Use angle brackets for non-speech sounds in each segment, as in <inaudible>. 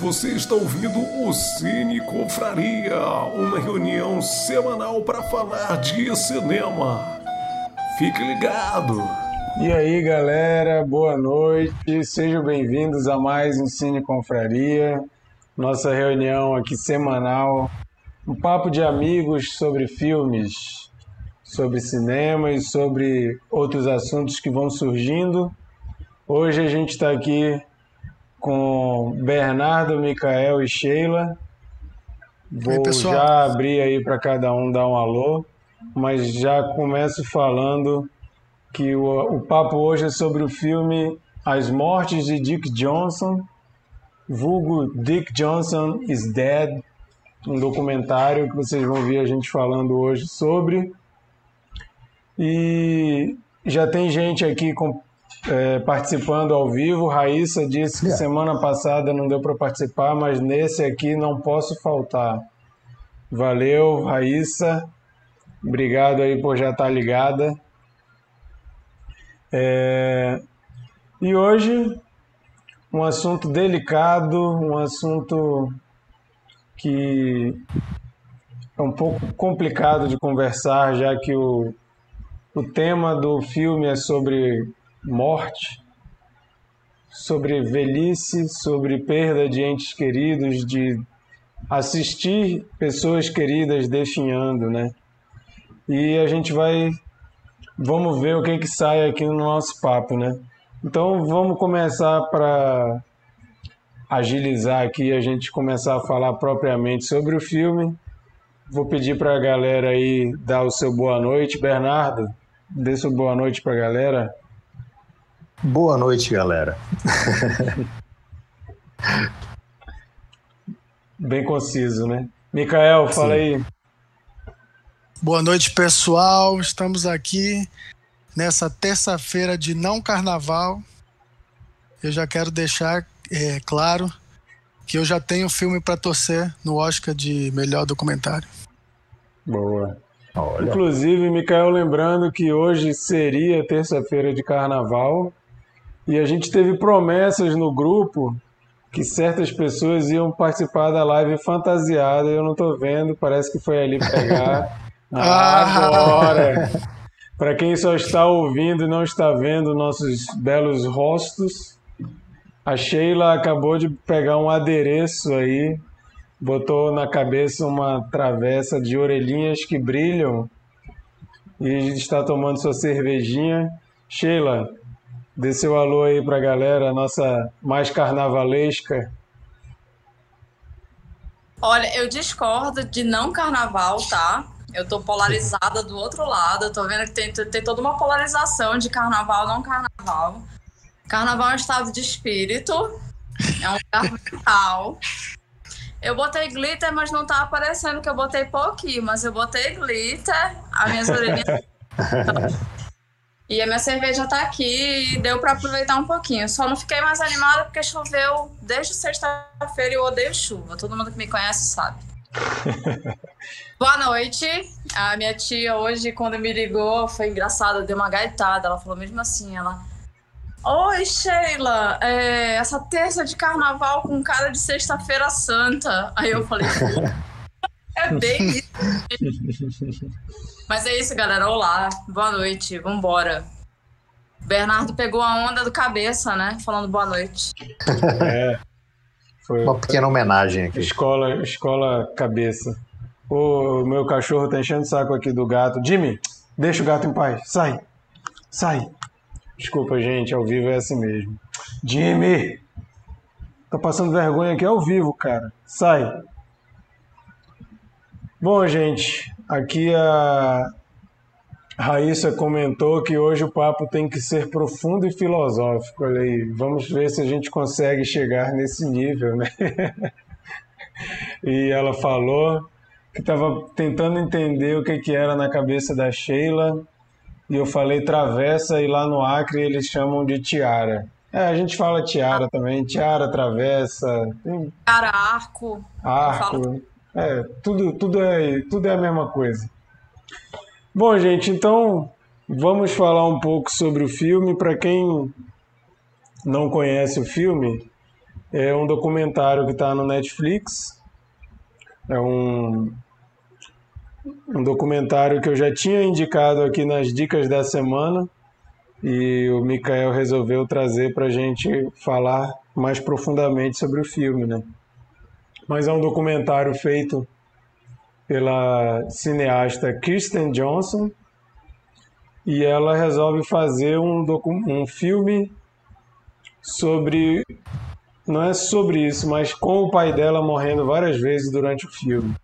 Você está ouvindo o Cine Confraria, uma reunião semanal para falar de cinema. Fique ligado! E aí, galera, boa noite. Sejam bem-vindos a mais um Cine Confraria, nossa reunião aqui semanal, um papo de amigos sobre filmes, sobre cinema e sobre outros assuntos que vão surgindo. Hoje a gente está aqui com Bernardo, Micael e Sheila. Vou Oi, já abrir aí para cada um dar um alô, mas já começo falando que o, o papo hoje é sobre o filme As Mortes de Dick Johnson, vulgo Dick Johnson is Dead, um documentário que vocês vão ver a gente falando hoje sobre. E já tem gente aqui com é, participando ao vivo. Raíssa disse que semana passada não deu para participar, mas nesse aqui não posso faltar. Valeu, Raíssa. Obrigado aí por já estar ligada. É... E hoje, um assunto delicado, um assunto que é um pouco complicado de conversar, já que o, o tema do filme é sobre morte, sobre velhice, sobre perda de entes queridos, de assistir pessoas queridas definhando, né? E a gente vai, vamos ver o que que sai aqui no nosso papo, né? Então vamos começar para agilizar aqui, a gente começar a falar propriamente sobre o filme. Vou pedir para a galera aí dar o seu boa noite, Bernardo. Dê seu boa noite para a galera. Boa noite, galera. Bem conciso, né? Micael, fala Sim. aí. Boa noite, pessoal. Estamos aqui nessa terça-feira de não carnaval. Eu já quero deixar é, claro que eu já tenho filme para torcer no Oscar de melhor documentário. Boa. Olha, Inclusive, Micael, lembrando que hoje seria terça-feira de carnaval e a gente teve promessas no grupo que certas pessoas iam participar da live fantasiada. Eu não tô vendo, parece que foi ali pegar. <laughs> Ah! Agora! Para quem só está ouvindo e não está vendo nossos belos rostos, a Sheila acabou de pegar um adereço aí, botou na cabeça uma travessa de orelhinhas que brilham e está tomando sua cervejinha. Sheila, dê seu alô aí pra galera, nossa mais carnavalesca. Olha, eu discordo de não carnaval, tá? Eu tô polarizada do outro lado. Eu tô vendo que tem, tem toda uma polarização de carnaval não carnaval. Carnaval é um estado de espírito, é um lugar <laughs> mental. Eu botei glitter, mas não tá aparecendo que eu botei pouquinho, mas eu botei glitter, as minhas orelhinhas. <laughs> E a minha cerveja tá aqui e deu pra aproveitar um pouquinho. Só não fiquei mais animada porque choveu desde sexta-feira e eu odeio chuva. Todo mundo que me conhece sabe. <laughs> Boa noite. A minha tia hoje, quando me ligou, foi engraçado, deu uma gaitada. Ela falou mesmo assim, ela... Oi, Sheila, é, essa terça de carnaval com cara de sexta-feira santa. Aí eu falei, <laughs> é <laughs> bem isso. Mas é isso, galera. Olá, boa noite, vambora. Bernardo pegou a onda do cabeça, né? Falando boa noite. É, foi uma pequena homenagem aqui. escola, escola cabeça. O meu cachorro tá enchendo o saco aqui do gato. Jimmy, deixa o gato em paz. Sai. Sai. Desculpa, gente, ao vivo é assim mesmo. Jimmy! Tô passando vergonha aqui ao vivo, cara. Sai. Bom, gente, aqui a Raíssa comentou que hoje o papo tem que ser profundo e filosófico. Olha aí, vamos ver se a gente consegue chegar nesse nível, né? <laughs> E ela falou que estava tentando entender o que, que era na cabeça da Sheila. E eu falei travessa, e lá no Acre eles chamam de tiara. É, a gente fala tiara também, tiara, travessa, tem Cara, arco. arco. É, tudo, tudo, é, tudo é a mesma coisa. Bom, gente, então vamos falar um pouco sobre o filme. Para quem não conhece o filme, É um documentário que está no Netflix. É um, um documentário que eu já tinha indicado aqui nas dicas da semana e o Mikael resolveu trazer para a gente falar mais profundamente sobre o filme, né? Mas é um documentário feito pela cineasta Kirsten Johnson e ela resolve fazer um, um filme sobre não é sobre isso, mas com o pai dela morrendo várias vezes durante o filme.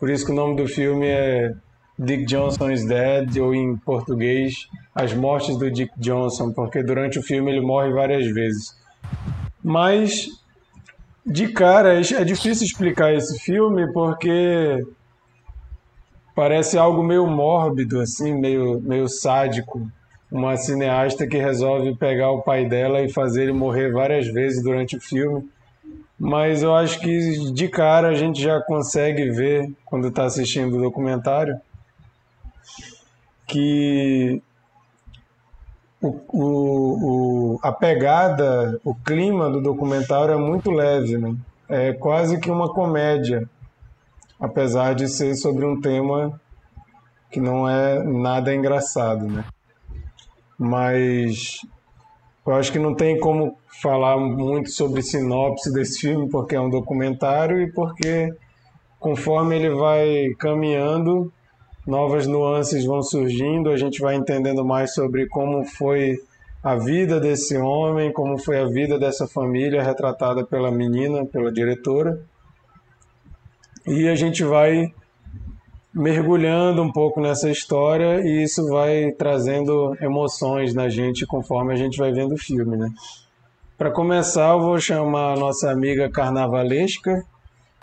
Por isso que o nome do filme é Dick Johnson is Dead, ou em português, As Mortes do Dick Johnson, porque durante o filme ele morre várias vezes. Mas, de cara, é difícil explicar esse filme porque parece algo meio mórbido, assim, meio, meio sádico. Uma cineasta que resolve pegar o pai dela e fazer ele morrer várias vezes durante o filme. Mas eu acho que de cara a gente já consegue ver, quando está assistindo o documentário, que o, o, o, a pegada, o clima do documentário é muito leve, né? É quase que uma comédia apesar de ser sobre um tema que não é nada engraçado, né? Mas eu acho que não tem como falar muito sobre sinopse desse filme, porque é um documentário e porque conforme ele vai caminhando, novas nuances vão surgindo, a gente vai entendendo mais sobre como foi a vida desse homem, como foi a vida dessa família retratada pela menina, pela diretora e a gente vai mergulhando um pouco nessa história e isso vai trazendo emoções na gente conforme a gente vai vendo o filme, né? Para começar, eu vou chamar a nossa amiga carnavalesca,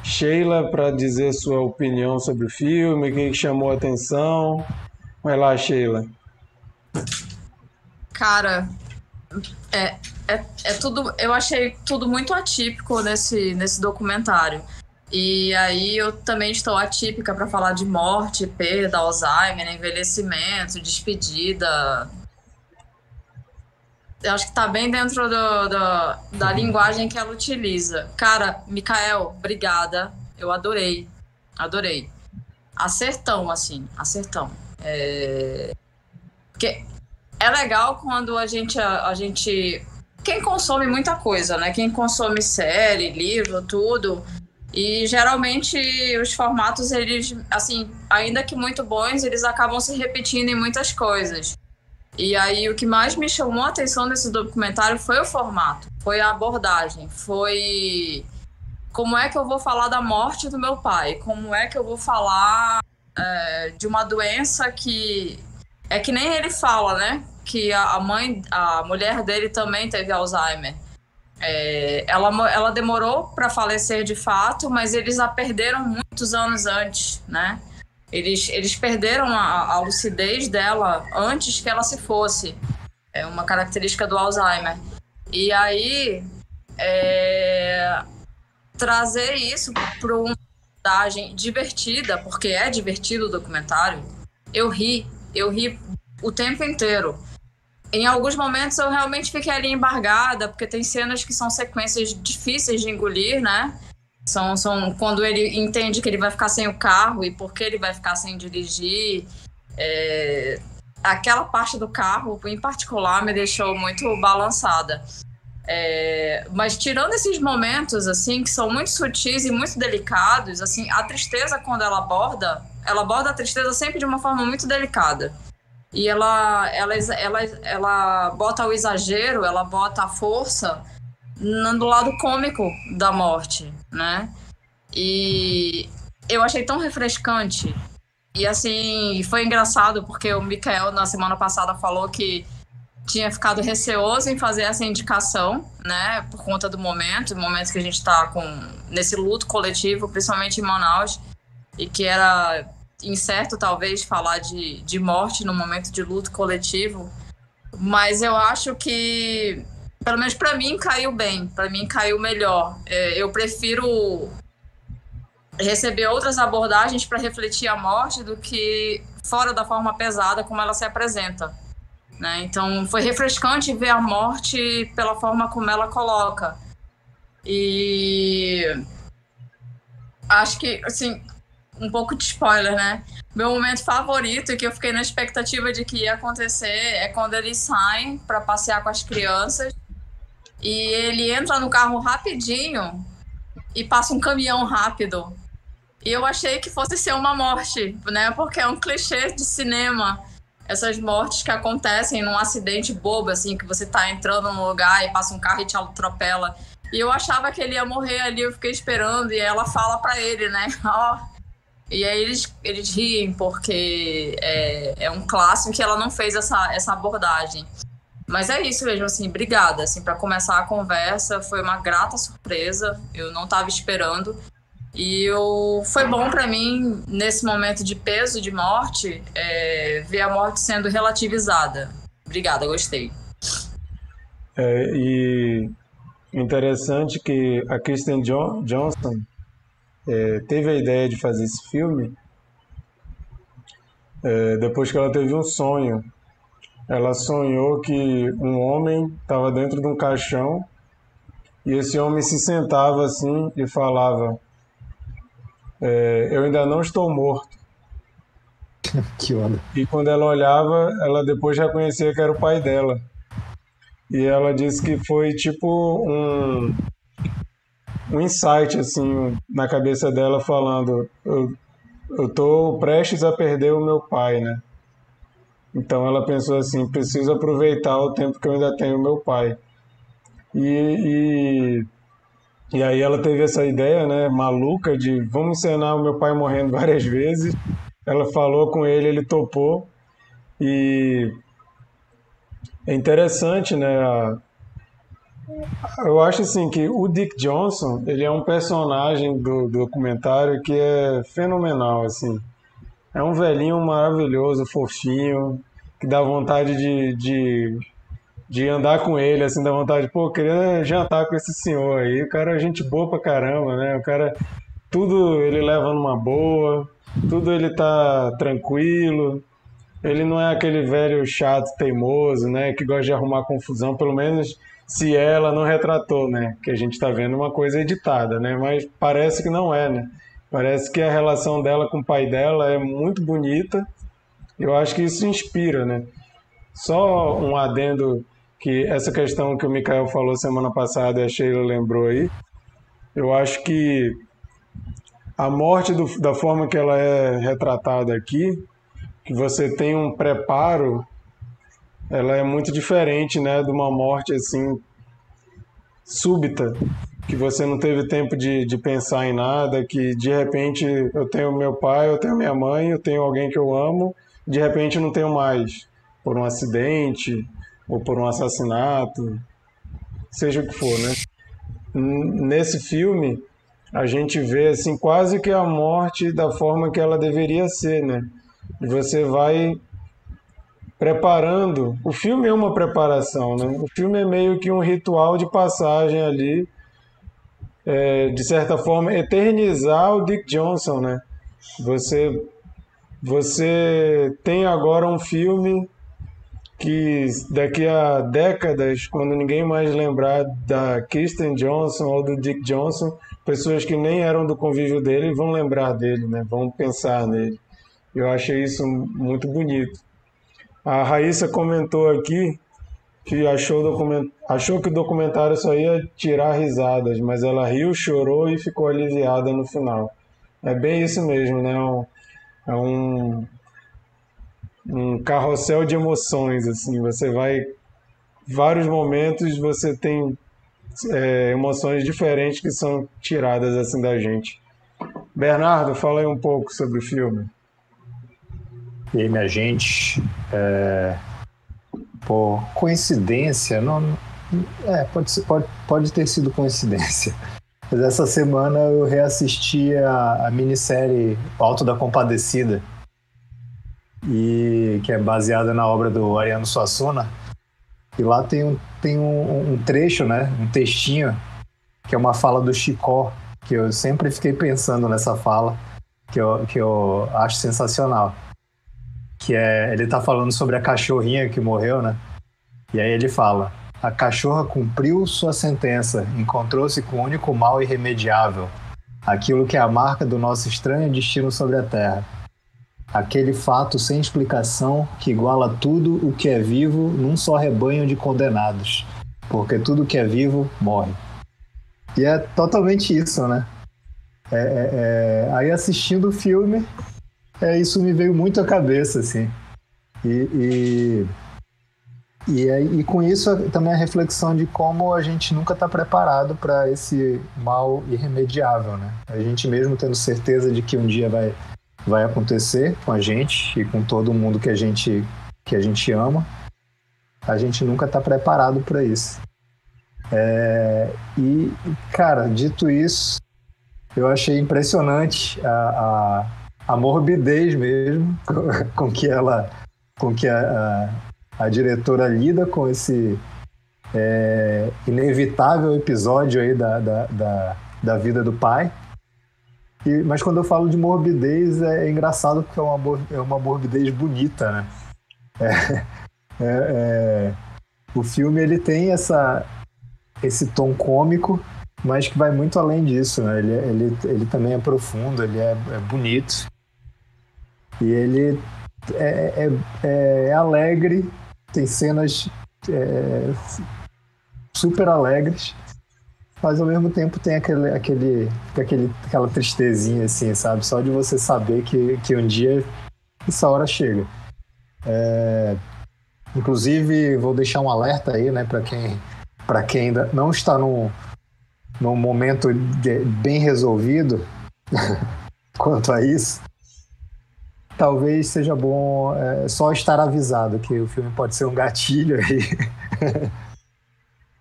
Sheila, para dizer sua opinião sobre o filme, o que chamou a atenção. Vai lá, Sheila. Cara, é, é, é tudo. Eu achei tudo muito atípico nesse, nesse documentário. E aí eu também estou atípica para falar de morte, perda, Alzheimer, envelhecimento, despedida. Eu acho que está bem dentro do, do, da linguagem que ela utiliza. Cara, Mikael, obrigada. Eu adorei. Adorei. Acertão, assim, acertão. É... Porque é legal quando a gente, a, a gente. Quem consome muita coisa, né? Quem consome série, livro, tudo e geralmente os formatos, eles, assim, ainda que muito bons, eles acabam se repetindo em muitas coisas. E aí o que mais me chamou a atenção nesse documentário foi o formato, foi a abordagem, foi como é que eu vou falar da morte do meu pai, como é que eu vou falar é, de uma doença que é que nem ele fala, né? Que a mãe, a mulher dele também teve Alzheimer. É, ela, ela demorou para falecer de fato, mas eles a perderam muitos anos antes, né? Eles, eles perderam a, a lucidez dela antes que ela se fosse. É uma característica do Alzheimer. E aí, é, trazer isso para uma abordagem divertida, porque é divertido o documentário, eu ri, eu ri o tempo inteiro em alguns momentos eu realmente fiquei ali embargada, porque tem cenas que são sequências difíceis de engolir, né? São, são quando ele entende que ele vai ficar sem o carro e por que ele vai ficar sem dirigir. É, aquela parte do carro, em particular, me deixou muito balançada. É, mas tirando esses momentos assim que são muito sutis e muito delicados, assim, a tristeza quando ela aborda, ela aborda a tristeza sempre de uma forma muito delicada e ela, ela, ela, ela bota o exagero, ela bota a força no lado cômico da morte, né? E eu achei tão refrescante. E assim, foi engraçado porque o Mikael na semana passada falou que tinha ficado receoso em fazer essa indicação, né, por conta do momento, o momento que a gente está com nesse luto coletivo, principalmente em Manaus, e que era incerto, talvez, falar de, de morte no momento de luto coletivo, mas eu acho que, pelo menos para mim, caiu bem, para mim caiu melhor. É, eu prefiro receber outras abordagens para refletir a morte do que fora da forma pesada como ela se apresenta. Né? Então, foi refrescante ver a morte pela forma como ela coloca. E acho que, assim, um pouco de spoiler, né? Meu momento favorito, que eu fiquei na expectativa de que ia acontecer, é quando eles saem para passear com as crianças e ele entra no carro rapidinho e passa um caminhão rápido. E eu achei que fosse ser uma morte, né? Porque é um clichê de cinema. Essas mortes que acontecem num acidente bobo, assim, que você tá entrando num lugar e passa um carro e te atropela. E eu achava que ele ia morrer ali, eu fiquei esperando, e ela fala para ele, né? <laughs> Ó. E aí eles, eles riem, porque é, é um clássico que ela não fez essa, essa abordagem. Mas é isso mesmo, assim, obrigada. Assim, para começar a conversa, foi uma grata surpresa. Eu não estava esperando. E eu, foi bom para mim, nesse momento de peso de morte, é, ver a morte sendo relativizada. Obrigada, gostei. É, e interessante que a Kristen jo Johnson é, teve a ideia de fazer esse filme é, depois que ela teve um sonho. Ela sonhou que um homem estava dentro de um caixão e esse homem se sentava assim e falava: é, Eu ainda não estou morto. <laughs> que onda. E quando ela olhava, ela depois reconhecia que era o pai dela. E ela disse que foi tipo um, um insight assim na cabeça dela falando eu, eu tô prestes a perder o meu pai, né? Então ela pensou assim, preciso aproveitar o tempo que eu ainda tenho meu pai. E, e, e aí ela teve essa ideia, né, maluca de vamos encenar o meu pai morrendo <laughs> várias vezes. Ela falou com ele, ele topou. E é interessante, né, eu acho assim que o Dick Johnson, ele é um personagem do, do documentário que é fenomenal, assim. É um velhinho maravilhoso, fofinho, que dá vontade de, de, de andar com ele, assim, dá vontade, pô, queria jantar com esse senhor aí. O cara é gente boa pra caramba, né? O cara, tudo ele leva numa boa, tudo ele tá tranquilo. Ele não é aquele velho chato, teimoso, né? Que gosta de arrumar confusão, pelo menos se ela não retratou, né? Que a gente está vendo uma coisa editada, né? Mas parece que não é, né? Parece que a relação dela com o pai dela é muito bonita. Eu acho que isso inspira, né? Só um adendo que essa questão que o Mikael falou semana passada e a Sheila lembrou aí. Eu acho que a morte do, da forma que ela é retratada aqui, que você tem um preparo ela é muito diferente, né, de uma morte assim súbita, que você não teve tempo de, de pensar em nada, que de repente eu tenho meu pai, eu tenho minha mãe, eu tenho alguém que eu amo, de repente não tenho mais, por um acidente ou por um assassinato, seja o que for, né? Nesse filme a gente vê assim quase que a morte da forma que ela deveria ser, né? Você vai preparando. O filme é uma preparação, né? O filme é meio que um ritual de passagem ali, é, de certa forma, eternizar o Dick Johnson, né? Você, você tem agora um filme que daqui a décadas, quando ninguém mais lembrar da Kristen Johnson ou do Dick Johnson, pessoas que nem eram do convívio dele vão lembrar dele, né? Vão pensar nele. Eu achei isso muito bonito. A Raíssa comentou aqui que achou, achou que o documentário só ia tirar risadas, mas ela riu, chorou e ficou aliviada no final. É bem isso mesmo, né? É um, um carrossel de emoções, assim. Você vai... Vários momentos você tem é, emoções diferentes que são tiradas assim da gente. Bernardo, fala aí um pouco sobre o filme. E aí, minha gente, é, por coincidência, não, é, pode, pode, pode ter sido coincidência, mas essa semana eu reassisti a, a minissérie Alto da Compadecida, e que é baseada na obra do Ariano Suassuna, e lá tem um, tem um, um trecho, né, um textinho, que é uma fala do Chicó, que eu sempre fiquei pensando nessa fala, que eu, que eu acho sensacional que é ele tá falando sobre a cachorrinha que morreu, né? E aí ele fala: A cachorra cumpriu sua sentença, encontrou-se com o único mal irremediável, aquilo que é a marca do nosso estranho destino sobre a Terra. Aquele fato sem explicação que iguala tudo o que é vivo num só rebanho de condenados, porque tudo que é vivo morre. E é totalmente isso, né? É, é, é... Aí assistindo o filme, é, isso me veio muito à cabeça, assim. E, e, e, e com isso também a reflexão de como a gente nunca está preparado para esse mal irremediável, né? A gente mesmo tendo certeza de que um dia vai, vai acontecer com a gente e com todo mundo que a gente, que a gente ama, a gente nunca está preparado para isso. É, e, cara, dito isso, eu achei impressionante a, a, a morbidez mesmo <laughs> com, que ela, com que a, a, a diretora lida com esse é, inevitável episódio aí da, da, da, da vida do pai. E, mas quando eu falo de morbidez, é, é engraçado porque é uma, é uma morbidez bonita, né? É, é, é, o filme ele tem essa, esse tom cômico mas que vai muito além disso, né? Ele, ele, ele também é profundo, ele é, é bonito. E ele é, é, é alegre, tem cenas é, super alegres, mas ao mesmo tempo tem aquele, aquele, aquele, aquela tristezinha, assim, sabe? Só de você saber que, que um dia essa hora chega. É, inclusive, vou deixar um alerta aí, né, para quem, quem ainda não está no num momento bem resolvido <laughs> quanto a isso, talvez seja bom é, só estar avisado que o filme pode ser um gatilho aí. <laughs>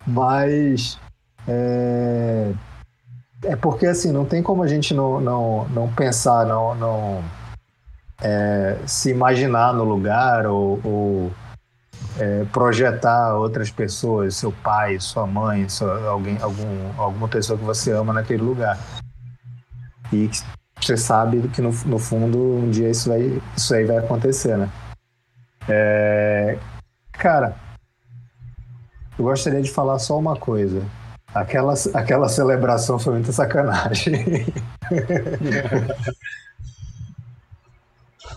Mas é, é, porque assim, não tem como a gente não, não, não pensar, não, não é, se imaginar no lugar ou, ou é, projetar outras pessoas, seu pai, sua mãe, sua, alguém, algum, alguma pessoa que você ama naquele lugar. E você sabe que no, no fundo um dia isso, vai, isso aí vai acontecer, né? É, cara, eu gostaria de falar só uma coisa. Aquela, aquela celebração foi muita sacanagem. <laughs>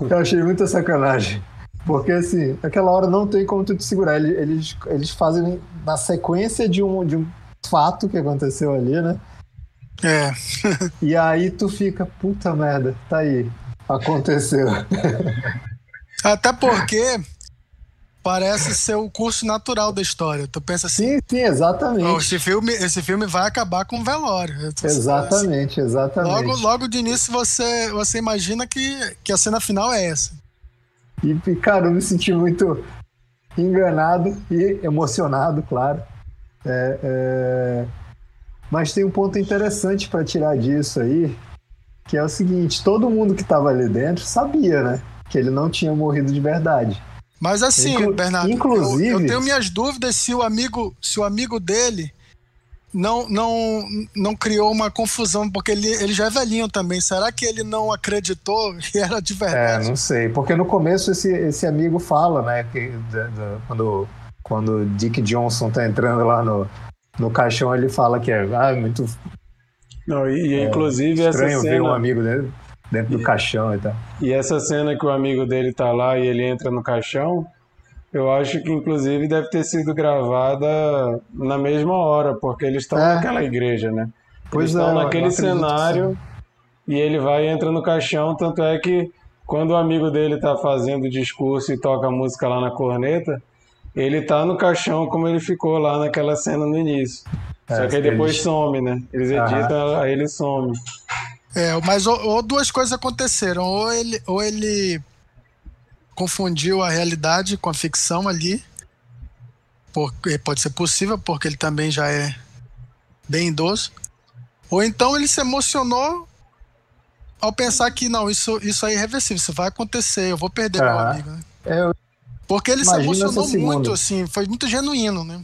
eu achei muita sacanagem. Porque, assim, naquela hora não tem como tu te segurar. Eles, eles fazem na sequência de um, de um fato que aconteceu ali, né? É. <laughs> e aí tu fica, puta merda, tá aí. Aconteceu. <laughs> Até porque parece ser o curso natural da história. Tu pensa assim. Sim, sim, exatamente. esse, filme, esse filme vai acabar com o velório. Exatamente, assim. exatamente. Logo, logo de início você, você imagina que, que a cena final é essa. E, cara, eu me senti muito enganado e emocionado, claro. É, é... Mas tem um ponto interessante para tirar disso aí, que é o seguinte: todo mundo que estava ali dentro sabia, né? Que ele não tinha morrido de verdade. Mas assim, Inclu Bernardo, inclusive, eu, eu, tenho minhas dúvidas se o amigo, se o amigo dele não, não, não criou uma confusão, porque ele, ele já é velhinho também. Será que ele não acreditou que <laughs> era de verdade? É, não sei. Porque no começo esse, esse amigo fala, né? Que, quando, quando Dick Johnson tá entrando lá no, no caixão, ele fala que é ah, muito. Não, e, é, inclusive estranho essa cena... ver um amigo dele dentro do caixão e tal. E essa cena que o amigo dele tá lá e ele entra no caixão eu acho que inclusive deve ter sido gravada na mesma hora, porque eles estão é. naquela igreja, né? Pois eles estão é, naquele cenário e ele vai e entra no caixão, tanto é que quando o amigo dele está fazendo o discurso e toca a música lá na corneta, ele tá no caixão como ele ficou lá naquela cena no início. É, Só que aí depois eles... some, né? Eles editam, aí ele some. É, mas ou, ou, duas coisas aconteceram. Ou ele, ou ele confundiu a realidade com a ficção ali. Porque pode ser possível, porque ele também já é bem idoso. Ou então ele se emocionou ao pensar que não, isso, isso é irreversível, isso vai acontecer, eu vou perder meu amigo. Né? É, porque ele se emocionou muito, assim, foi muito genuíno, né?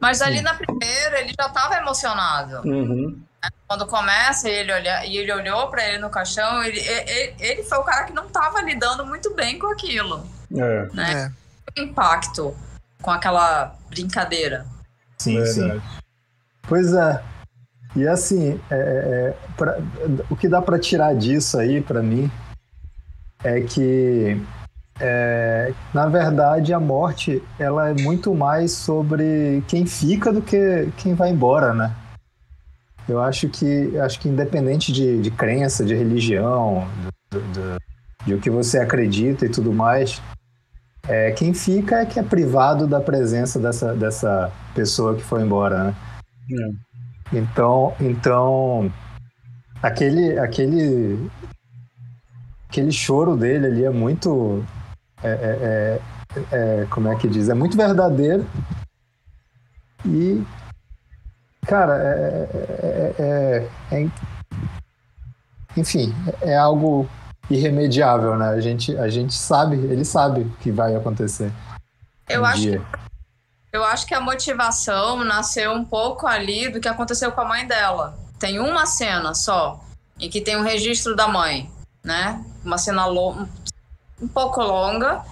Mas ali na primeira ele já estava emocionado. Uhum. Quando começa ele olha, e ele olhou para ele no caixão, ele, ele, ele, foi o cara que não estava lidando muito bem com aquilo. É. Né? É. O impacto com aquela brincadeira. Sim, Verdade. sim. Pois é. E assim, é, é, pra- o que dá para tirar disso aí, para mim, é que, é, na verdade, a morte ela é muito mais sobre quem fica do que quem vai embora, né? Eu acho que, acho que independente de, de crença, de religião, do- do- de o que você acredita e tudo mais, é, quem fica é que é privado da presença dessa, dessa pessoa que foi embora, né? Então, então aquele, aquele, aquele choro dele ali é muito, é, é- é- é- como é que diz? É muito verdadeiro e, cara, é, é- enfim, é algo irremediável, né? A gente, a gente sabe, ele sabe que vai acontecer. Eu um acho dia. Eu acho que a motivação nasceu um pouco ali do que aconteceu com a mãe dela. Tem uma cena só em que tem um registro da mãe, né? Uma cena lo- um pouco longa.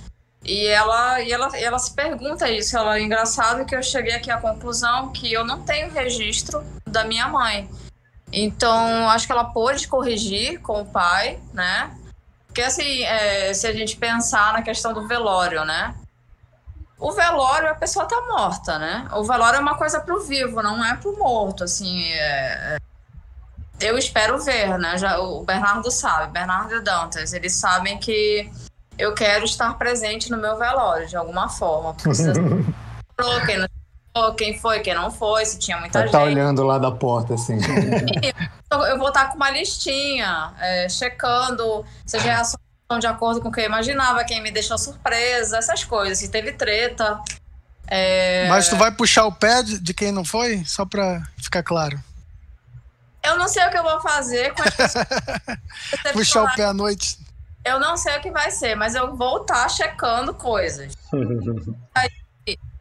E ela, e ela, e ela se pergunta isso. Ela é engraçado que eu cheguei aqui à conclusão que eu não tenho registro da minha mãe. Então, acho que ela pôde corrigir com o pai, né? Porque assim, é, se a gente pensar na questão do velório, né? O velório, a pessoa tá morta, né? O velório é uma coisa pro vivo, não é pro morto, assim. é- é- Eu espero ver, né? Já, o Bernardo sabe, Bernardo e Dantas, eles sabem que eu quero estar presente no meu velório, de alguma forma. Porque se <laughs> falou, quem não falou, quem foi, quem não foi, se tinha muita Vai gente. estar olhando lá da porta, assim. Eu vou estar com uma listinha, é, checando se as reações estão de acordo com o que eu imaginava, quem me deixou surpresa, essas coisas. Se teve treta. É, Mas tu vai puxar o pé de, de quem não foi? Só pra ficar claro. Eu não sei o que eu vou fazer com as <laughs> pessoas. Puxar o pé à noite. Eu não sei o que vai ser, mas eu vou estar checando coisas. <laughs>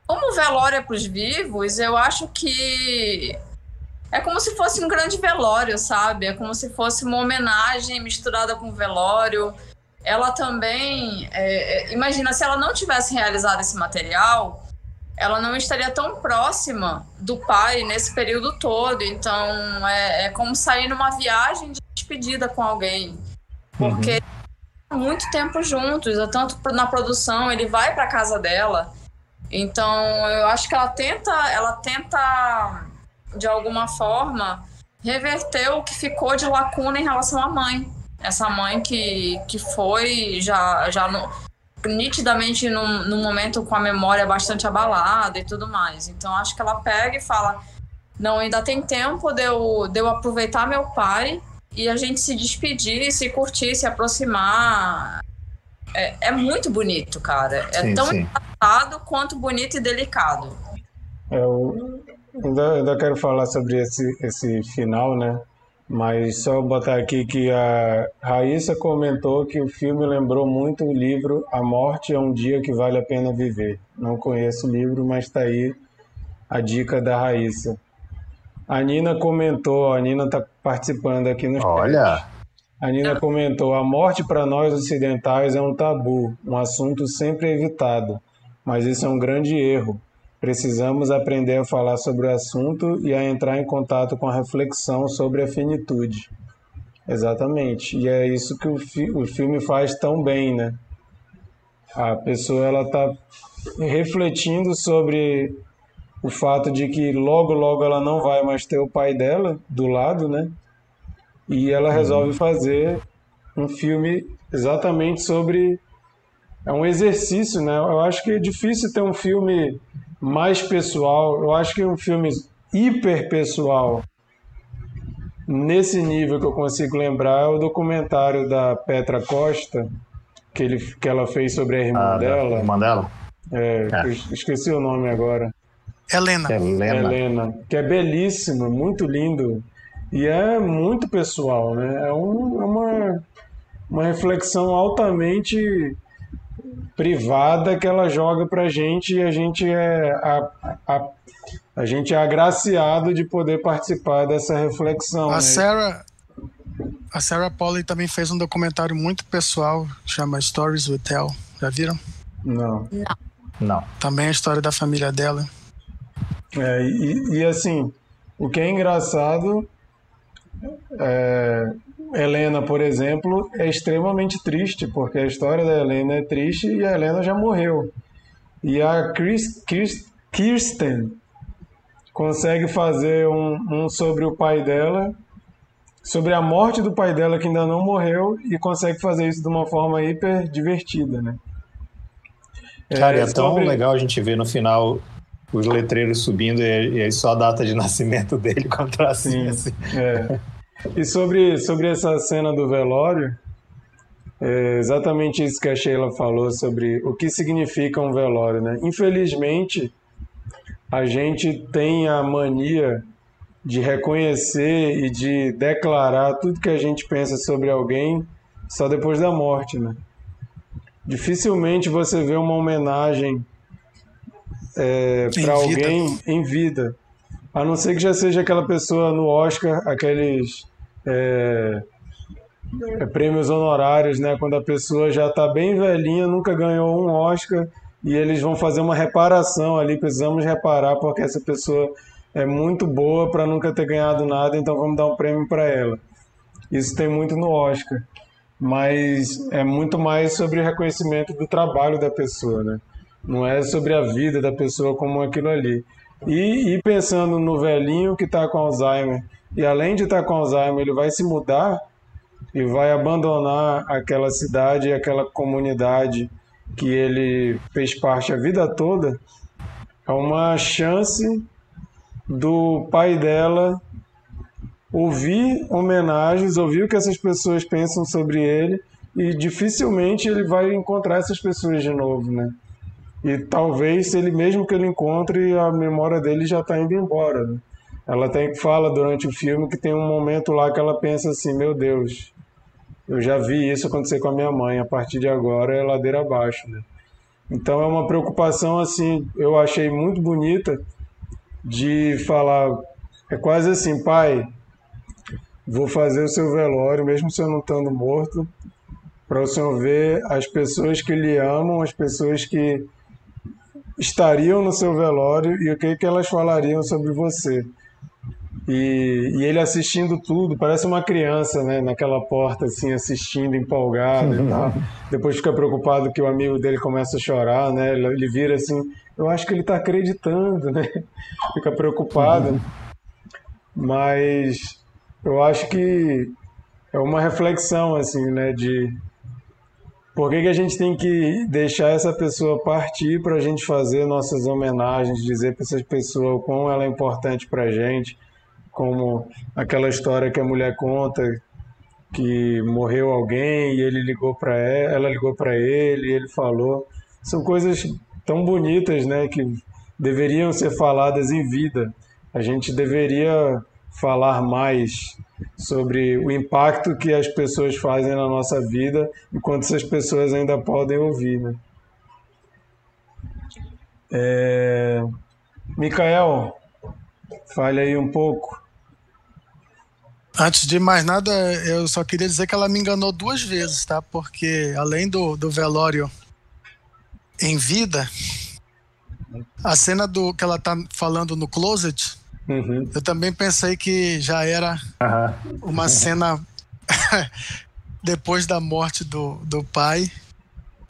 Como o velório é para os vivos, eu acho que é como se fosse um grande velório, sabe? É como se fosse uma homenagem misturada com velório. Ela também, é, é, imagina, se ela não tivesse realizado esse material, ela não estaria tão próxima do pai nesse período todo. Então, é, é como sair numa viagem de despedida com alguém. Porque muito tempo juntos, tanto na produção, ele vai para casa dela. Então, eu acho que ela tenta, ela tenta de alguma forma reverter o que ficou de lacuna em relação à mãe. Essa mãe que, que foi já já no, nitidamente num, num momento com a memória bastante abalada e tudo mais. Então, acho que ela pega e fala: "Não, ainda tem tempo de eu, de eu aproveitar meu pai e a gente se despedir, se curtir, se aproximar. É, é muito bonito, cara. É Sim, tão sim. engraçado quanto bonito e delicado. Eu ainda, ainda quero falar sobre esse, esse final, né? Mas só botar aqui que a Raíssa comentou que o filme lembrou muito o livro A Morte é um Dia que Vale a Pena Viver. Não conheço o livro, mas está aí a dica da Raíssa. A Nina comentou, a Nina está participando aqui no. Olha, A Nina comentou: a morte para nós ocidentais é um tabu, um assunto sempre evitado, mas isso é um grande erro. Precisamos aprender a falar sobre o assunto e a entrar em contato com a reflexão sobre a finitude. Exatamente. E é isso que o, fi o filme faz tão bem, né? A pessoa ela está refletindo sobre o fato de que logo logo ela não vai mais ter o pai dela do lado, né? E ela resolve fazer um filme exatamente sobre é um exercício, né? Eu acho que é difícil ter um filme mais pessoal. Eu acho que um filme hiper pessoal nesse nível que eu consigo lembrar é o documentário da Petra Costa que, ele, que ela fez sobre a irmã a dela. irmã dela, É, É. esqueci o nome agora. Helena. Helena. Helena, que é belíssimo, muito lindo e é muito pessoal, né? É, um- é uma, uma reflexão altamente privada que ela joga pra gente e a gente é a, a, a gente é agraciado de poder participar dessa reflexão. A né? Sarah, a Sarah Polley também fez um documentário muito pessoal, chama Stories We Tell. Já viram? Não. Não. Também a história da família dela. É, e, e, assim, o que é engraçado, é, Helena, por exemplo, é extremamente triste, porque a história da Helena é triste e a Helena já morreu. E a Chris, Chris, Kirsten consegue fazer um, um sobre o pai dela, sobre a morte do pai dela que ainda não morreu, e consegue fazer isso de uma forma hiper divertida, né? Cara, é, é tão sobre... legal a gente ver no final os letreiros subindo e, e aí só a data de <laughs> nascimento dele com a tracinha assim. É. E sobre, sobre essa cena do velório, é exatamente isso que a Sheila falou sobre o que significa um velório, né? Infelizmente, a gente tem a mania de reconhecer e de declarar tudo que a gente pensa sobre alguém só depois da morte, né? Dificilmente você vê uma homenagem é, para alguém em vida, a não ser que já seja aquela pessoa no Oscar, aqueles é, é, prêmios honorários, né? Quando a pessoa já está bem velhinha, nunca ganhou um Oscar e eles vão fazer uma reparação ali. Precisamos reparar porque essa pessoa é muito boa para nunca ter ganhado nada, então vamos dar um prêmio para ela. Isso tem muito no Oscar, mas é muito mais sobre o reconhecimento do trabalho da pessoa, né? Não é sobre a vida da pessoa como aquilo ali. E, e pensando no velhinho que está com Alzheimer, e além de estar tá com Alzheimer, ele vai se mudar e vai abandonar aquela cidade, aquela comunidade que ele fez parte a vida toda, é uma chance do pai dela ouvir homenagens, ouvir o que essas pessoas pensam sobre ele e dificilmente ele vai encontrar essas pessoas de novo, né? E talvez, ele mesmo que ele encontre, a memória dele já está indo embora. Né? Ela tem fala durante o filme que tem um momento lá que ela pensa assim: meu Deus, eu já vi isso acontecer com a minha mãe. A partir de agora é ladeira abaixo. Né? Então é uma preocupação assim, eu achei muito bonita de falar, é quase assim, pai, vou fazer o seu velório, mesmo se eu não estando morto, para o senhor ver as pessoas que lhe amam, as pessoas que estariam no seu velório e o que, que elas falariam sobre você. E, e, ele assistindo tudo, parece uma criança, né? Naquela porta, assim, assistindo, empolgado e <laughs> tal. Depois fica preocupado que o amigo dele começa a chorar, né? Ele vira assim, eu acho que ele está acreditando, né? <laughs> Fica preocupado. Mas eu acho que é uma reflexão, assim, né? De por que, que a gente tem que deixar essa pessoa partir para a gente fazer nossas homenagens, dizer para essa pessoa o quão ela é importante para a gente, como aquela história que a mulher conta que morreu alguém e ele ligou para ela, ela ligou para ele e ele falou. São coisas tão bonitas, né, que deveriam ser faladas em vida. A gente deveria falar mais sobre o impacto que as pessoas fazem na nossa vida enquanto essas pessoas ainda podem ouvir. Né? É... Micael, fale aí um pouco. Antes de mais nada, eu só queria dizer que ela me enganou duas vezes, tá? Porque além do, do velório em vida, a cena do que ela tá falando no closet Uhum. Eu também pensei que já era uhum. uma cena <laughs> depois da morte do, do pai.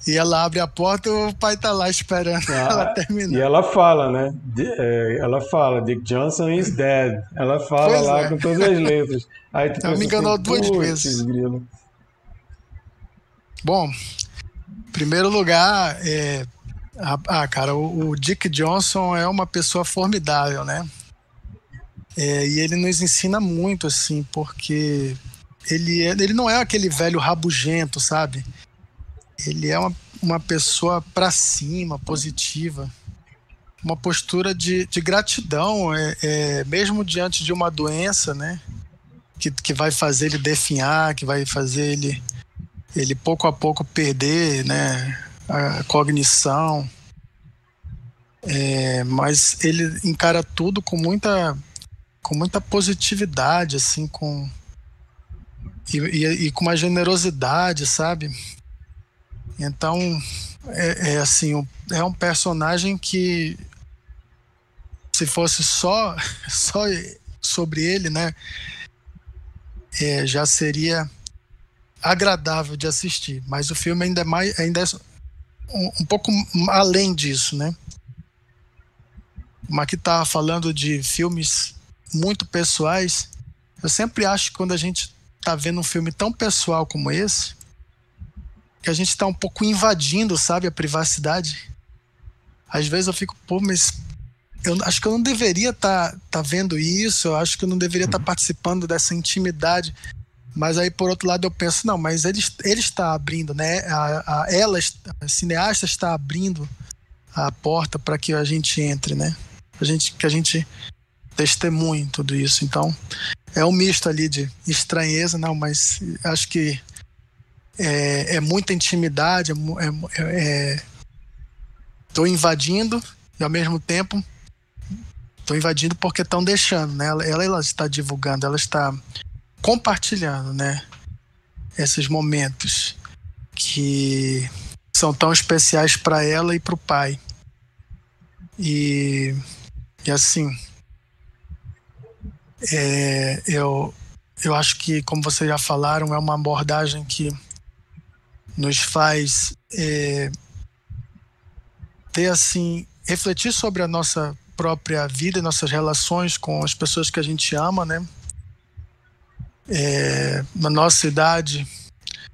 E ela abre a porta e o pai tá lá esperando ah, ela terminar. E ela fala, né? É, ela fala, Dick Johnson is dead. Ela fala pois lá é. com todas as letras. Aí tu ela me enganou assim, duas vezes. Grilo. Bom, em primeiro lugar, é, ah, cara, o, o Dick Johnson é uma pessoa formidável, né? É, e ele nos ensina muito, assim, porque ele, é, ele não é aquele velho rabugento, sabe? Ele é uma, uma pessoa para cima, positiva. Uma postura de, de gratidão, é, é, mesmo diante de uma doença, né? Que, que vai fazer ele definhar, que vai fazer ele, ele pouco a pouco perder né, a cognição. É, mas ele encara tudo com muita com muita positividade, assim, com. E, e, e com uma generosidade, sabe? Então, é, é assim, é um personagem que se fosse só, <laughs> só sobre ele, né? É, já seria agradável de assistir. Mas o filme ainda é mais, ainda é um, um pouco além disso, né? Mas que tá falando de filmes muito pessoais. Eu sempre acho que quando a gente tá vendo um filme tão pessoal como esse, que a gente tá um pouco invadindo, sabe, a privacidade. Às vezes eu fico, pô, mas eu acho que eu não deveria estar tá, tá vendo isso, eu acho que eu não deveria estar tá participando dessa intimidade. Mas aí, por outro lado, eu penso, não, mas ele, ele está abrindo, né? A, a, ela, a cineasta está abrindo a porta para que a gente entre, né? A gente, que a gente testemunhe tudo isso. Então, é um misto ali de estranheza, não, mas acho que é, é muita intimidade, é, é, é invadindo e ao mesmo tempo estou invadindo porque estão deixando, né? Ela, ela, está divulgando, ela está compartilhando, né? Esses momentos que são tão especiais para ela e para o pai. E, e assim, é, eu, eu acho que, como vocês já falaram, é uma abordagem que nos faz é, ter assim refletir sobre a nossa própria vida, nossas relações com as pessoas que a gente ama, né? É, na nossa idade,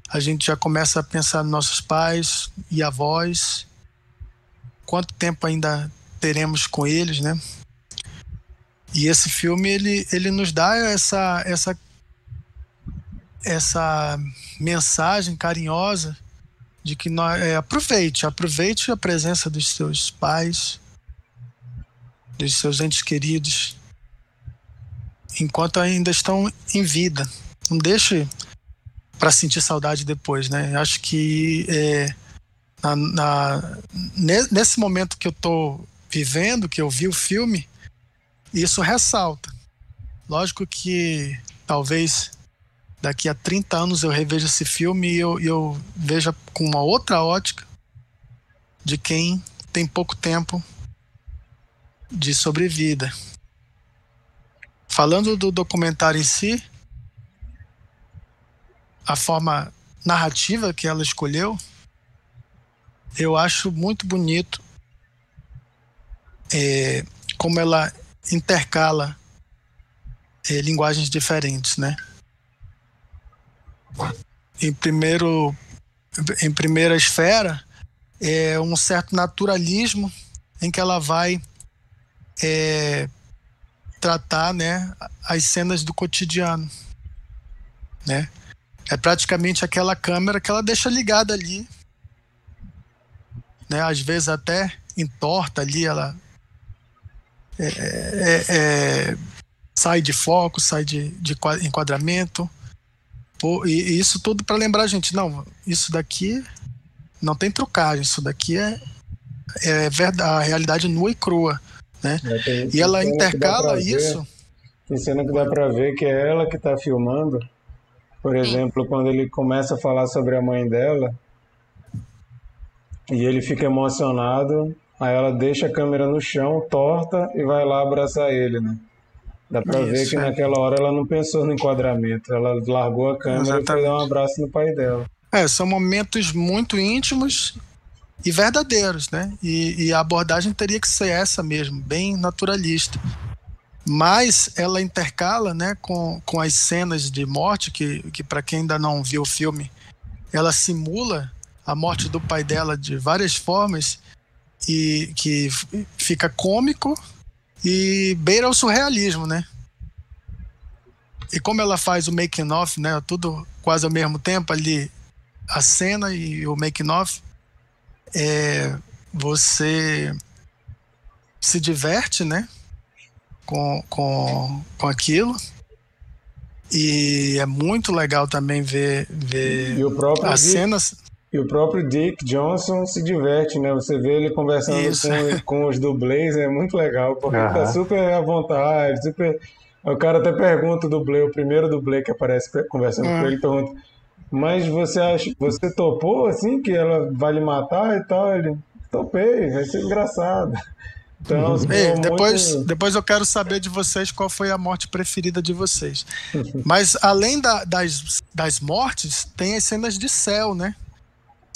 a gente já começa a pensar nos nossos pais e avós, quanto tempo ainda teremos com eles, né? E esse filme ele, ele nos dá essa essa essa mensagem carinhosa de que nós é, aproveite, aproveite a presença dos seus pais, dos seus entes queridos, enquanto ainda estão em vida. Não deixe para sentir saudade depois, né? Acho que é, na, na, nesse momento que eu estou vivendo, que eu vi o filme, isso ressalta. Lógico que talvez daqui a 30 anos eu reveja esse filme e eu, eu veja com uma outra ótica de quem tem pouco tempo de sobrevida. Falando do documentário em si, a forma narrativa que ela escolheu, eu acho muito bonito é, como ela intercala é, linguagens diferentes, né? Em primeiro, em primeira esfera, é um certo naturalismo em que ela vai é, tratar né, as cenas do cotidiano. Né? É praticamente aquela câmera que ela deixa ligada ali. Né? Às vezes até entorta ali, ela é, é, é sai de foco, sai de, de enquadramento. Pô, e, e, isso tudo para lembrar a gente, não, isso daqui não tem trucagem, isso daqui é, é verdade, a realidade nua e crua. Né? É, e ela intercala isso. Ver, tem cena que dá para ver que é ela que está filmando. Por exemplo, quando ele começa a falar sobre a mãe dela e ele fica emocionado, aí ela deixa a câmera no chão, torta e vai lá abraçar ele, né? Dá pra Isso, ver que é. naquela hora ela não pensou no enquadramento, ela largou a câmera Exatamente. e foi dar um abraço no pai dela. É, são momentos muito íntimos e verdadeiros, né? E, e, a abordagem teria que ser essa mesmo, bem naturalista. Mas ela intercala, né, com, com as cenas de morte que, que para quem ainda não viu o filme, ela simula a morte do pai dela de várias formas e que fica cômico e beira o surrealismo, né? E como ela faz o making off, né, tudo quase ao mesmo tempo ali a cena e o making off, é, você se diverte, né? Com, com, com aquilo. E é muito legal também ver, ver as Dick, cenas. E o próprio Dick Johnson se diverte, né? Você vê ele conversando com, com, os dublês, é muito legal, porque uhum. ele tá super à vontade, super. O cara até pergunta o dublê, o primeiro dublê que aparece conversando uhum. com ele, pergunta mas você acha, você topou assim que ela vai lhe matar e tal? Ele topei, vai ser engraçado. <laughs> Então, Ei, muito- depois, depois eu quero saber de vocês qual foi a morte preferida de vocês. <laughs> Mas além da- das, das mortes, tem as cenas de céu, né?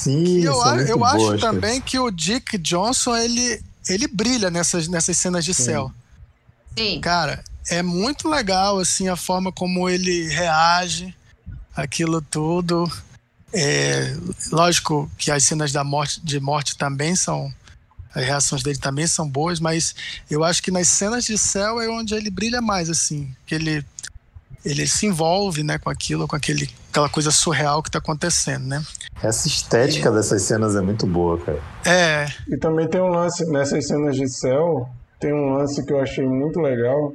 Sim, E eu, eu acho boas, cara. também que o Dick Johnson, ele, ele brilha nessas, nessas cenas de céu. Sim. Cara, é muito legal, assim, a forma como ele reage aquilo tudo. É, lógico que as cenas da morte, de morte também são... As reações dele também são boas, mas eu acho que nas cenas de céu é onde ele brilha mais, assim. Que ele, ele se envolve, né, com aquilo, com aquele, aquela coisa surreal que tá acontecendo, né? Essa estética dessas cenas é muito boa, cara. É, E também tem um lance, nessas cenas de céu, tem um lance que eu achei muito legal,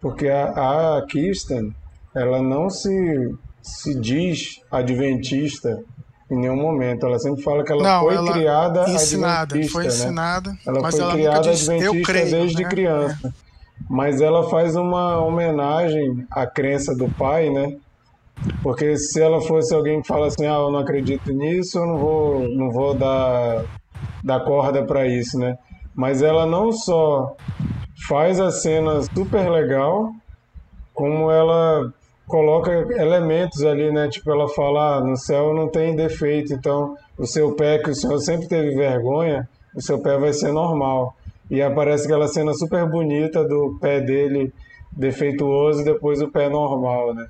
porque a, a Kirsten, ela não se, se diz adventista em nenhum momento. Ela sempre fala que ela Não, foi ela criada ensinada, adventista, foi né? ensinada, Ela mas foi ela criada nunca disse, eu adventista creio, desde né? criança. Mas ela faz uma homenagem à crença do pai, né? Porque se ela fosse alguém que fala assim, ah, eu não acredito nisso, eu não vou, não vou dar, dar corda para isso, né? Mas ela não só faz a cena super legal, como ela coloca elementos ali, né? Tipo, ela fala, ah, no céu não tem defeito, então o seu pé, que o senhor sempre teve vergonha, o seu pé vai ser normal. E aparece aquela cena super bonita do pé dele defeituoso e depois o pé normal, né?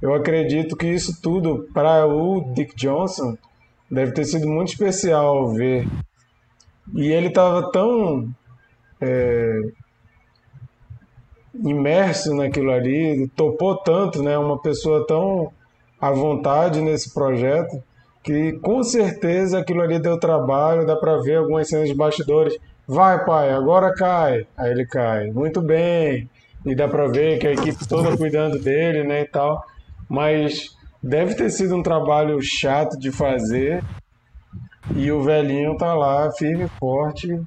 Eu acredito que isso tudo, para o Dick Johnson, deve ter sido muito especial ver. E ele estava tão é, imerso naquilo ali, topou tanto, né? Uma pessoa tão à vontade nesse projeto, que com certeza aquilo ali deu trabalho, dá para ver algumas cenas de bastidores. Vai, pai, agora cai. Aí ele cai. Muito bem. E dá para ver que a equipe toda cuidando dele, né, e tal. Mas deve ter sido um trabalho chato de fazer. E o velhinho tá lá, firme e forte.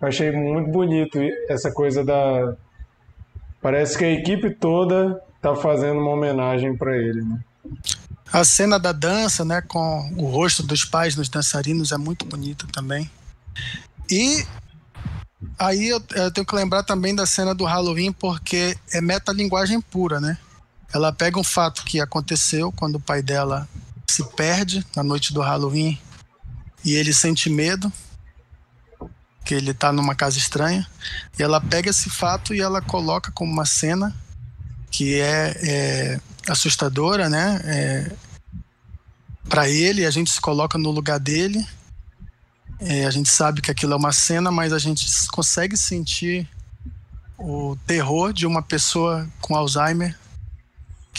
Achei muito bonito essa coisa da. Parece que a equipe toda tá fazendo uma homenagem para ele, né? A cena da dança, né, com o rosto dos pais nos dançarinos é muito bonita também. E aí eu, eu tenho que lembrar também da cena do Halloween porque é metalinguagem pura, né? Ela pega um fato que aconteceu quando o pai dela se perde na noite do Halloween e ele sente medo que ele tá numa casa estranha e ela pega esse fato e ela coloca como uma cena que é, é assustadora, né? É, para ele, a gente se coloca no lugar dele. É, a gente sabe que aquilo é uma cena, mas a gente consegue sentir o terror de uma pessoa com Alzheimer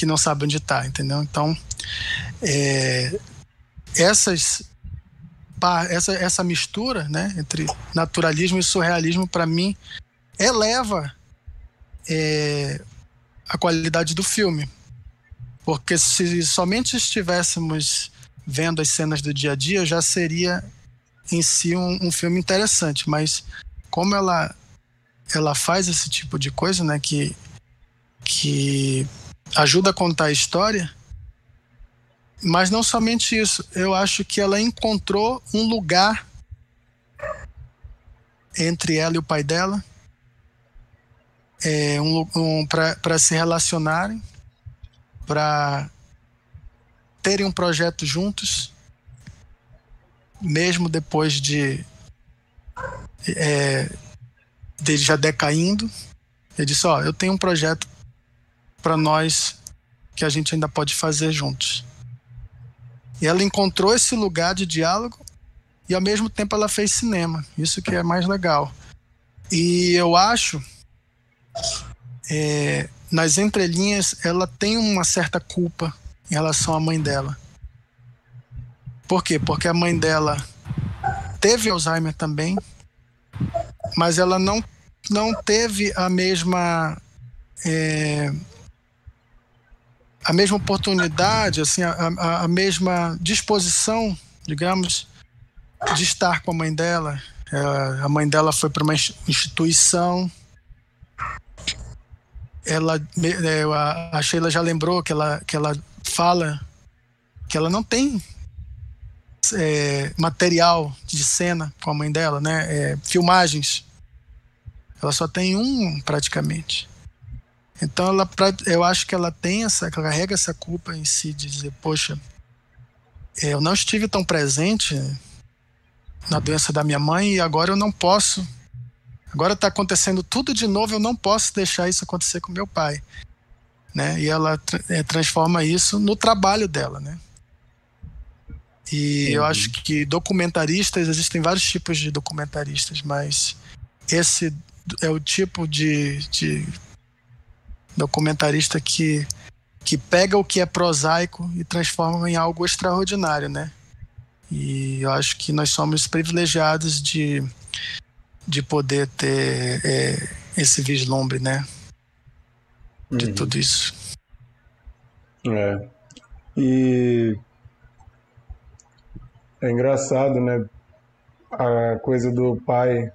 que não sabe onde está, entendeu? Então, é, essas essa, essa mistura, né, entre naturalismo e surrealismo, para mim, eleva é, a qualidade do filme. Porque se somente estivéssemos vendo as cenas do dia a dia, já seria em si um, um filme interessante. Mas como ela, ela faz esse tipo de coisa, né, que, que ajuda a contar a história, mas não somente isso, eu acho que ela encontrou um lugar entre ela e o pai dela é, um, um, para se relacionarem, para terem um projeto juntos, mesmo depois de é, dele já decaindo. Ele disse: Ó, eu tenho um projeto para nós que a gente ainda pode fazer juntos. E ela encontrou esse lugar de diálogo e ao mesmo tempo ela fez cinema. Isso que é mais legal. E eu acho é, nas entrelinhas ela tem uma certa culpa em relação à mãe dela. Por quê? Porque a mãe dela teve Alzheimer também, mas ela não, não teve a mesma é, a mesma oportunidade, assim, a, a, a, mesma disposição, digamos, de estar com a mãe dela. É, a mãe dela foi para uma instituição. Ela, é, a Sheila já lembrou que ela, que ela fala que ela não tem é, material de cena com a mãe dela, né? É, filmagens Ela só tem um praticamente. Então ela, eu acho que ela tem essa, carrega essa culpa em si de dizer, poxa, eu não estive tão presente na doença da minha mãe e agora eu não posso. Agora está acontecendo tudo de novo, eu não posso deixar isso acontecer com meu pai, né? E ela é, transforma isso no trabalho dela, né? E uhum. eu acho que documentaristas existem vários tipos de documentaristas, mas esse é o tipo de, de documentarista que, que pega o que é prosaico e transforma em algo extraordinário, né? E eu acho que nós somos privilegiados de, de poder ter é, esse vislumbre, né? De uhum. tudo isso. É. E é engraçado, né? A coisa do pai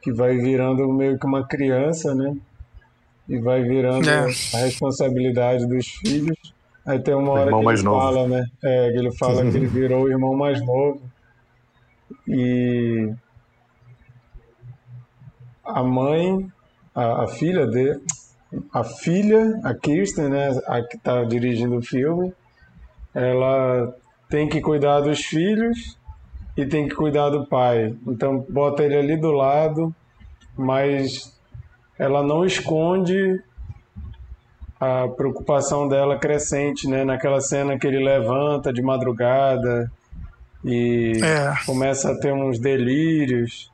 que vai virando meio que uma criança, né? E vai virando é. a responsabilidade dos filhos. Aí tem uma hora que ele fala, novo. né? É, que ele fala que ele <laughs> virou o irmão mais novo. E a mãe, a, a filha dele, a filha, a Kirsten, né, a que está dirigindo o filme, ela tem que cuidar dos filhos e tem que cuidar do pai. Então bota ele ali do lado, mas ela não esconde a preocupação dela crescente, né? Naquela cena que ele levanta de madrugada e é. começa a ter uns delírios.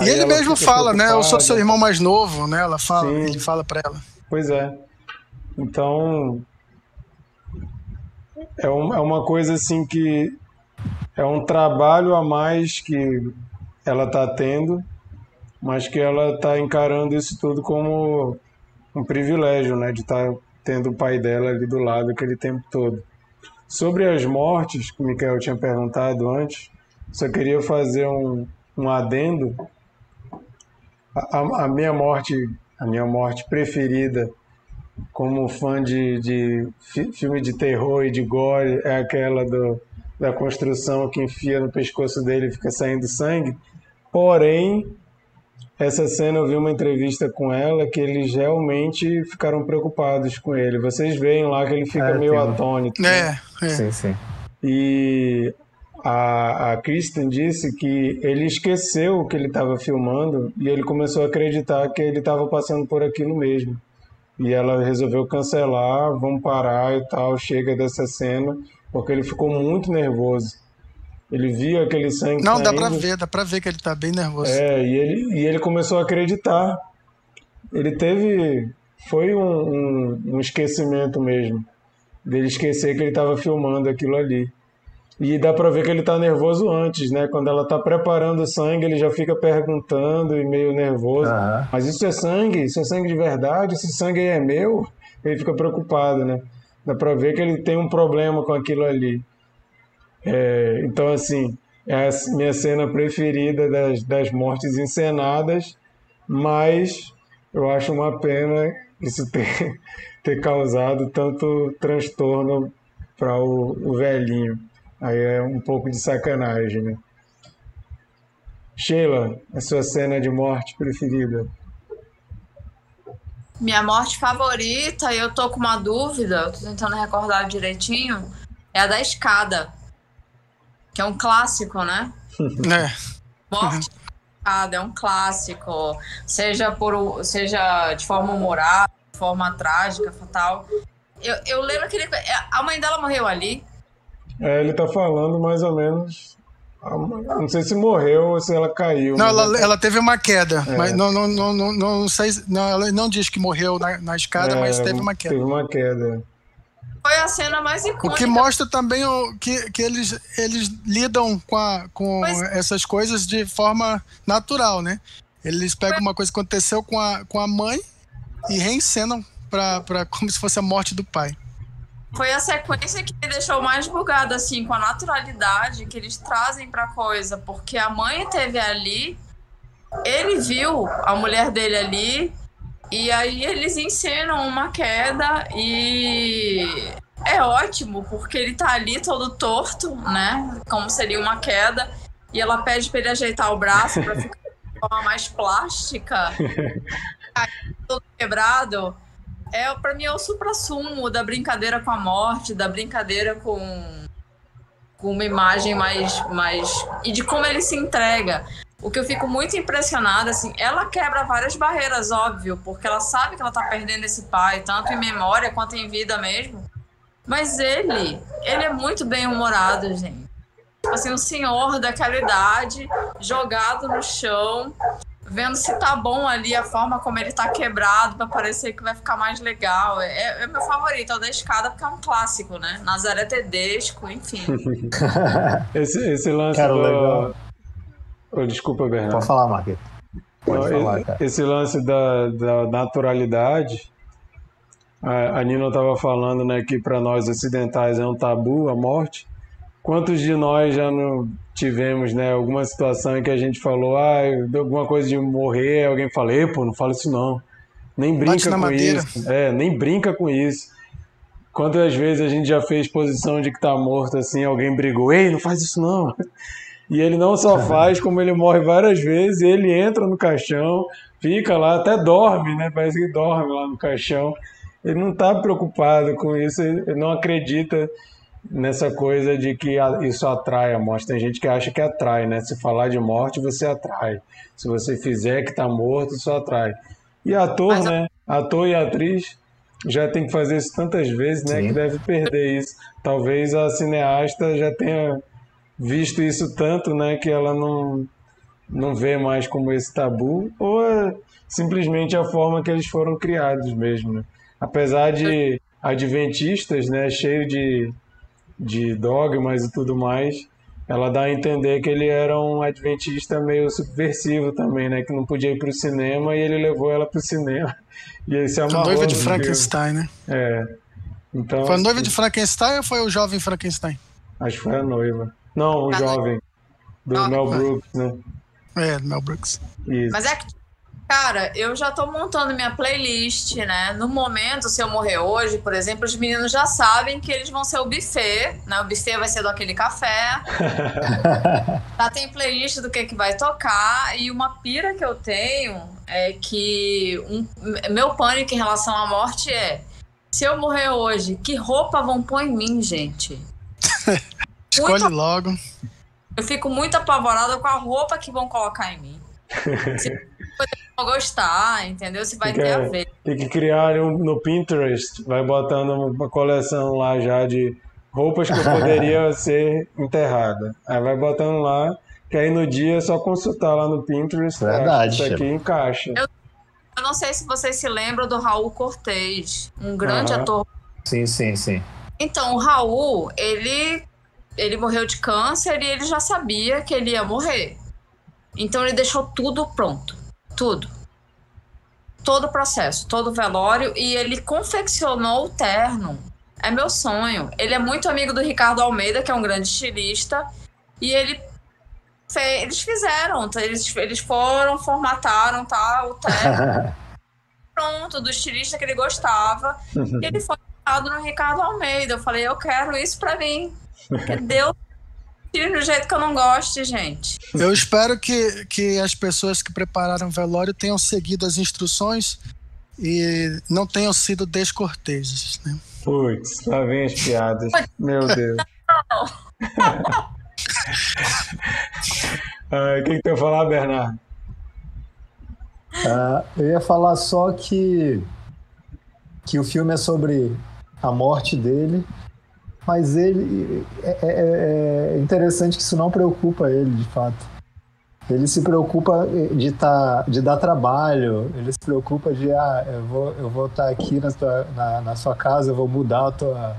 E ele mesmo fala, né? Eu sou seu irmão mais novo, né? Ela fala, Sim. ele fala para ela. Pois é. Então é, um, é uma coisa assim que é um trabalho a mais que ela está tendo mas que ela está encarando isso tudo como um privilégio, né, de estar tá tendo o pai dela ali do lado aquele tempo todo. Sobre as mortes, que o Mikael tinha perguntado antes, só queria fazer um, um adendo. A, a, minha morte, a minha morte preferida, como fã de, de filme de terror e de gore, é aquela do, da construção que enfia no pescoço dele e fica saindo sangue. Porém, essa cena eu vi uma entrevista com ela que eles realmente ficaram preocupados com ele. Vocês veem lá que ele fica é, meio atônito. É, né? é. Sim, sim. E a, a Kristen disse que ele esqueceu que ele estava filmando e ele começou a acreditar que ele estava passando por aquilo mesmo. E ela resolveu cancelar, vamos parar e tal, chega dessa cena, porque ele ficou muito nervoso. Ele via aquele sangue. Não, saindo. dá pra ver, dá pra ver que ele tá bem nervoso. É, e ele, e ele começou a acreditar. Ele teve. Foi um, um, um esquecimento mesmo. Dele esquecer que ele estava filmando aquilo ali. E dá pra ver que ele tá nervoso antes, né? Quando ela tá preparando o sangue, ele já fica perguntando e meio nervoso. Uhum. Mas isso é sangue? Isso é sangue de verdade? Esse sangue aí é meu? Ele fica preocupado, né? Dá pra ver que ele tem um problema com aquilo ali. É, então, assim, é a minha cena preferida das, das mortes encenadas, mas eu acho uma pena isso ter, <laughs> ter causado tanto transtorno para o, o velhinho. Aí é um pouco de sacanagem, né? Sheila, a sua cena de morte preferida? Minha morte favorita, eu tô com uma dúvida, tô tentando recordar direitinho, é a da escada que é um clássico, né? É. Morte é um clássico, seja por seja de forma humorável, de forma trágica, fatal. Eu, eu lembro que ele, é, a mãe dela morreu ali. É, ele tá falando mais ou menos. Não sei se morreu ou se ela caiu. Não, ela, ela teve uma queda, é. mas não, não, não, não, não sei. Não, ela não diz que morreu na, na escada, é, mas teve uma queda. Teve uma queda foi a cena mais icônica. O que mostra também o, que, que eles, eles lidam com, a, com essas coisas de forma natural, né? Eles pegam uma coisa que aconteceu com a, com a mãe e reencenam pra, pra, <laughs> como se fosse a morte do pai. Foi a sequência que me deixou mais bugada, assim, com a naturalidade que eles trazem pra coisa, porque a mãe teve ali, ele viu a mulher dele ali, e aí eles encenam uma queda e é ótimo, porque ele tá ali todo torto, né? Como seria uma queda. E ela pede para ele ajeitar o braço para ficar <laughs> forma mais plástica, <laughs> todo quebrado, é para mim é o supra-sumo da brincadeira com a morte, da brincadeira com, com uma imagem mais, mais. e de como ele se entrega. O que eu fico muito impressionada, assim, ela quebra várias barreiras, óbvio, porque ela sabe que ela tá perdendo esse pai, tanto em memória quanto em vida mesmo. Mas ele, ele é muito bem humorado, gente. Tipo assim, um senhor daquela idade, jogado no chão, vendo se tá bom ali a forma como ele tá quebrado para parecer que vai ficar mais legal. É, é meu favorito, é o da escada, porque é um clássico, né? Nazaré Tedesco, enfim. <laughs> esse, esse lance Cara, do... legal. Oh, desculpa, Bernardo. Pode falar, Marquete. Pode Não, falar, esse, cara. esse lance da, da naturalidade, a, a Nina estava falando né, que para nós ocidentais é um tabu a morte. Quantos de nós já não tivemos né, alguma situação em que a gente falou ah, alguma coisa de morrer, alguém fala, "Ê, pô, não fala isso não. Nem brinca na com madeira." isso. É, nem brinca com isso. Quantas vezes a gente já fez posição de que tá morto assim, alguém brigou, ei, não faz isso não. E ele não só faz, como ele morre várias vezes, ele entra no caixão, fica lá, até dorme, né? Parece que dorme lá no caixão. Ele não está preocupado com isso, ele não acredita nessa coisa de que isso atrai a morte. Tem gente que acha que atrai, né? Se falar de morte, você atrai. Se você fizer que está morto, isso atrai. E ator, Mas a- né? Ator e atriz já tem que fazer isso tantas vezes, né? Sim. Que deve perder isso. Talvez a cineasta já tenha visto isso tanto, né, que ela não, não vê mais como esse tabu, ou é simplesmente a forma que eles foram criados mesmo, né? Apesar de adventistas, né, cheio de, de dogmas e tudo mais, ela dá a entender que ele era um adventista meio subversivo também, né, que não podia ir para o cinema e ele levou ela para o cinema. <laughs> E ele se A amarrou noiva de. Frankenstein, né? É. Então, Foi a noiva de Frankenstein ou foi o jovem Frankenstein? acho que foi a noiva. Não, o A jovem. Do. Mel Brooks, né? É, Mel Brooks. Isso. Mas é que, cara, eu já tô montando minha playlist, né? No momento, se eu morrer hoje, por exemplo, os meninos já sabem que eles vão ser o buffet, né? O buffet vai ser do aquele café. <laughs> Já tem playlist do que, que vai tocar. E uma pira que eu tenho é que um, meu pânico em relação à morte é: se eu morrer hoje, que roupa vão pôr em mim, gente? <laughs> Escolhe Muito- logo. eu fico muito apavorada com a roupa que vão colocar em mim. <laughs> Se eu vou gostar, entendeu? Se vai Fica- ter a ver. Tem que criar um, no Pinterest, vai botando uma coleção lá já de roupas que eu poderia <laughs> ser enterrada. Aí vai botando lá, que aí no dia é só consultar lá no Pinterest. Verdade, Isso aqui encaixa. Eu não sei se vocês se lembram do Raul Cortez, um grande ator. Sim, sim, sim. Então, o Raul, ele, ele morreu de câncer e ele já sabia que ele ia morrer. Então, ele deixou tudo pronto. Tudo. Todo o processo, todo o velório. E ele confeccionou o terno. É meu sonho. Ele é muito amigo do Ricardo Almeida, que é um grande estilista. E ele fe- eles fizeram, tá? eles, eles foram, formataram tá, o terno <laughs> pronto, do estilista que ele gostava. E ele foi no Ricardo Almeida. Eu falei, eu quero isso pra mim. Porque <laughs> Deus do jeito que eu não goste, gente. Eu espero que, que as pessoas que prepararam o velório tenham seguido as instruções e não tenham sido descorteses. Né? Putz, lá vem as piadas. Meu Deus. <laughs> O que, que tu ia falar, Bernardo? Ah, eu ia falar só que, que o filme é sobre a morte dele, mas ele é, é- é interessante que isso não preocupa ele, de fato. Ele se preocupa de, tá, de dar trabalho, ele se preocupa de, ah, eu vou eu vou estar aqui na, tua, na, na sua casa, eu vou mudar a tua,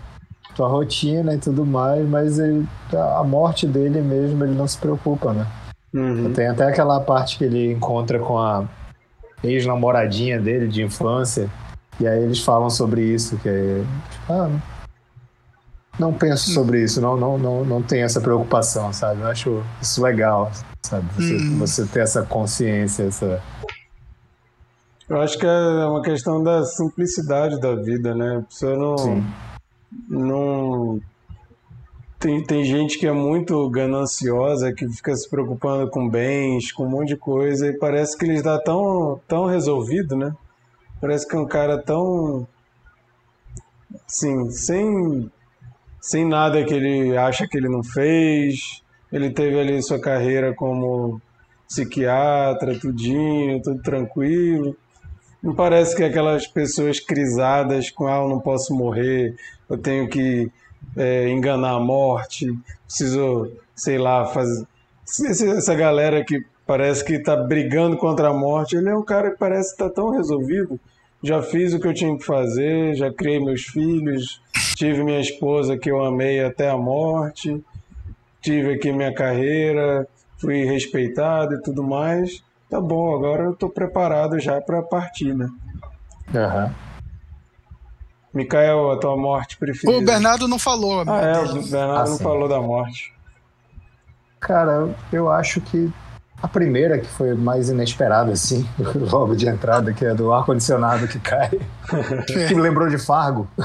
tua rotina e tudo mais, mas ele, a morte dele mesmo, ele não se preocupa, né? Uhum. Tem até aquela parte que ele encontra com a ex-namoradinha dele de infância. E aí eles falam sobre isso, que é. tipo, ah, não penso sobre isso, não, não, não, não tenho essa preocupação, sabe? Eu acho isso legal, sabe? Você, Hum. você ter essa consciência, essa. Eu acho que é uma questão da simplicidade da vida, né? A pessoa não, Sim. não tem, tem gente que é muito gananciosa, que fica se preocupando com bens, com um monte de coisa, e parece que ele está tão, tão resolvido, né? Parece que é um cara tão. Assim, sem, sem nada que ele acha que ele não fez. Ele teve ali sua carreira como psiquiatra, tudinho, tudo tranquilo. Não parece que aquelas pessoas crisadas com, ah, eu não posso morrer, eu tenho que é, enganar a morte, preciso, sei lá, fazer. Essa galera que parece que está brigando contra a morte, ele é um cara que parece estar tá tão resolvido. Já fiz o que eu tinha que fazer, já criei meus filhos, tive minha esposa que eu amei até a morte, tive aqui minha carreira, fui respeitado e tudo mais. Tá bom, agora eu estou preparado já para partir, né? Uhum. Micael, a tua morte preferida? O Bernardo não falou. Ah, é, o Bernardo ah, não falou da morte. Cara, eu acho que a primeira, que foi mais inesperada, assim, <laughs> logo de entrada, que é do ar-condicionado que cai, <laughs> que me lembrou de Fargo. <laughs>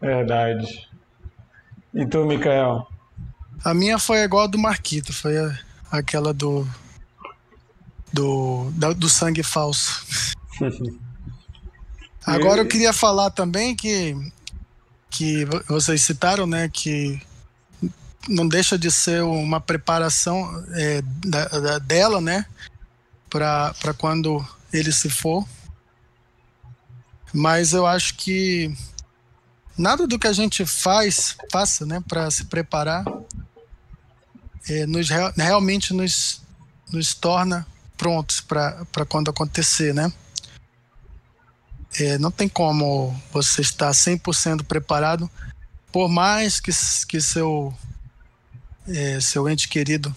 Verdade. E tu, Micael? A minha foi igual a do Marquito, foi a, aquela do. do, da, do sangue falso. Agora eu queria falar também que, que vocês citaram, né, que não deixa de ser uma preparação é, da, da, dela, né, para quando ele se for. Mas eu acho que nada do que a gente faz, faça, né, para se preparar, é, nos, realmente nos, nos torna prontos para quando acontecer, né? É, não tem como você estar 100% preparado, por mais que, que seu, é, seu ente querido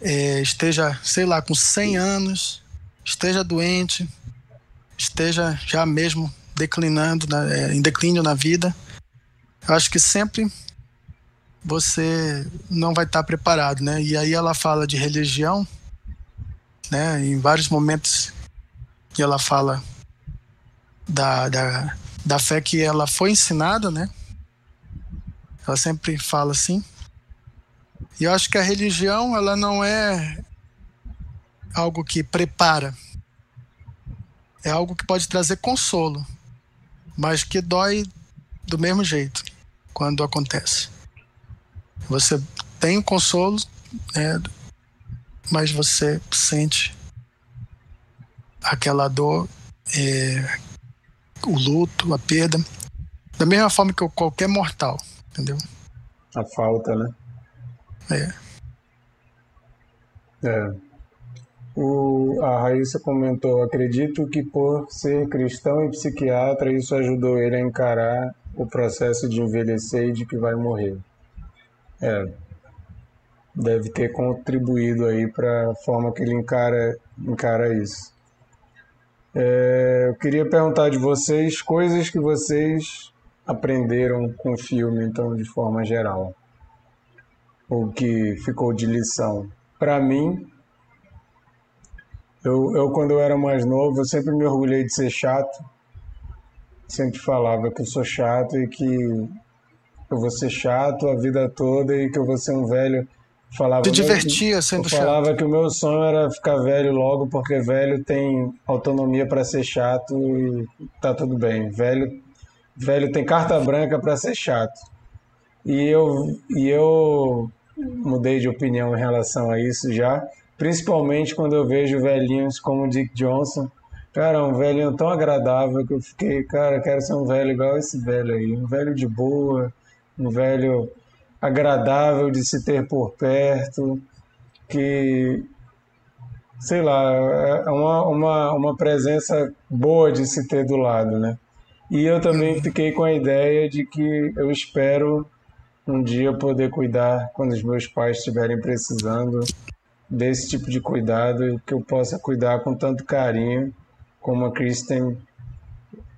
é, esteja, sei lá, com 100 anos, esteja doente, esteja já mesmo declinando, é, em declínio na vida. Acho que sempre você não vai estar preparado, né? E aí ela fala de religião, né? Em vários momentos que ela fala da, da, da fé que ela foi ensinada, né? Ela sempre fala assim. E eu acho que a religião, ela não é algo que prepara. É algo que pode trazer consolo, mas que dói do mesmo jeito quando acontece. Você tem o consolo, né, mas você sente aquela dor é, o luto, a perda, da mesma forma que qualquer mortal, entendeu? A falta, né? É. É. O, a Raíssa comentou: acredito que por ser cristão e psiquiatra, isso ajudou ele a encarar o processo de envelhecer e de que vai morrer. É. Deve ter contribuído aí para a forma que ele encara, encara isso. É, eu queria perguntar de vocês coisas que vocês aprenderam com o filme, então, de forma geral. O que ficou de lição. Para mim, eu, eu, quando eu era mais novo, eu sempre me orgulhei de ser chato. Sempre falava que eu sou chato e que eu vou ser chato a vida toda e que eu vou ser um velho Falava, Te divertia sendo eu falava chato. que o meu sonho era ficar velho logo, porque velho tem autonomia para ser chato e tá tudo bem. Velho, velho tem carta branca para ser chato. E eu, e eu mudei de opinião em relação a isso já, principalmente quando eu vejo velhinhos como o Dick Johnson. Cara, um velhinho tão agradável que eu fiquei, cara, quero ser um velho igual esse velho aí. Um velho de boa, um velho agradável de se ter por perto, que, sei lá, é uma, uma, uma presença boa de se ter do lado, né? E eu também fiquei com a ideia de que eu espero um dia poder cuidar quando os meus pais estiverem precisando desse tipo de cuidado, que eu possa cuidar com tanto carinho como a Kristen.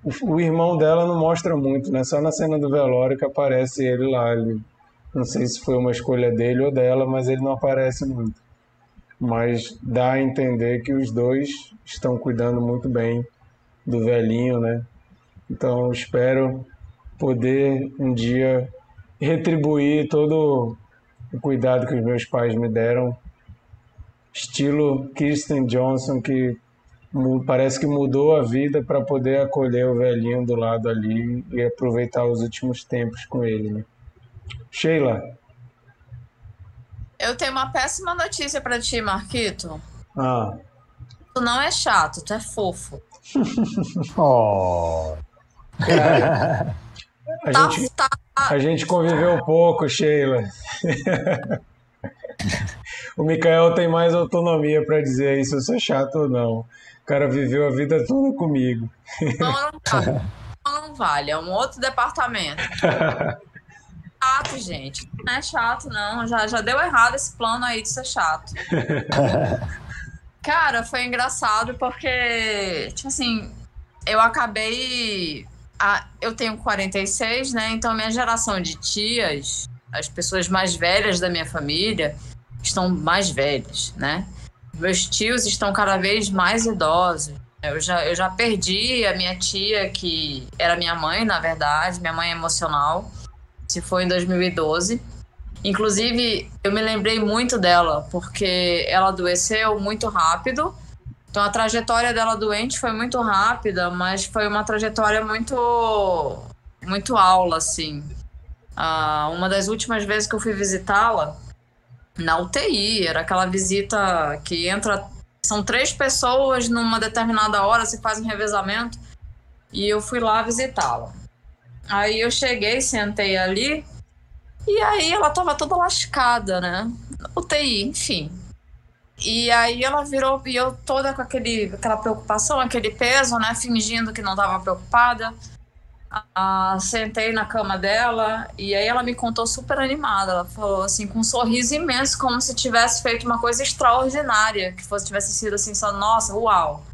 O, o irmão dela não mostra muito, né? Só na cena do velório que aparece ele lá, ele não sei se foi uma escolha dele ou dela, mas ele não aparece muito. Mas dá a entender que os dois estão cuidando muito bem do velhinho, né? Então espero poder um dia retribuir todo o cuidado que os meus pais me deram, estilo Kirsten Johnson, que parece que mudou a vida para poder acolher o velhinho do lado ali e aproveitar os últimos tempos com ele. Né? Sheila. Eu tenho uma péssima notícia para ti, Marquito. Ah. Tu não é chato, tu é fofo. <laughs> oh. <laughs> a, tá, gente, tá. A gente conviveu pouco, Sheila. <laughs> o Mikael tem mais autonomia para dizer aí se eu sou chato ou não. O cara viveu a vida toda comigo. Não, não vale. Não vale, é um outro departamento. <laughs> chato, gente. Não é chato, não. Já, já deu errado esse plano aí de ser chato. <laughs> Cara, foi engraçado porque, tipo assim, eu acabei. A, eu tenho 46, né? Então, minha geração de tias, as pessoas mais velhas da minha família, estão mais velhas, né? Meus tios estão cada vez mais idosos. Eu já, eu já perdi a minha tia, que era minha mãe, na verdade, minha mãe emocional, se foi em 2012. Inclusive, eu me lembrei muito dela, porque ela adoeceu muito rápido. Então, a trajetória dela doente foi muito rápida, mas foi uma trajetória muito, muito aula, assim. Ah, uma das últimas vezes que eu fui visitá-la, na UTI, era aquela visita que entra. São três pessoas numa determinada hora, se faz um revezamento, e eu fui lá visitá-la. Aí eu cheguei, sentei ali, e aí ela tava toda lascada, né? UTI, enfim. E aí ela virou, e eu toda com aquele, aquela preocupação, aquele peso, né? Fingindo que não tava preocupada. Ah, sentei na cama dela e aí ela me contou super animada. Ela falou assim, com um sorriso imenso, como se tivesse feito uma coisa extraordinária, que fosse tivesse sido assim, só, nossa, uau.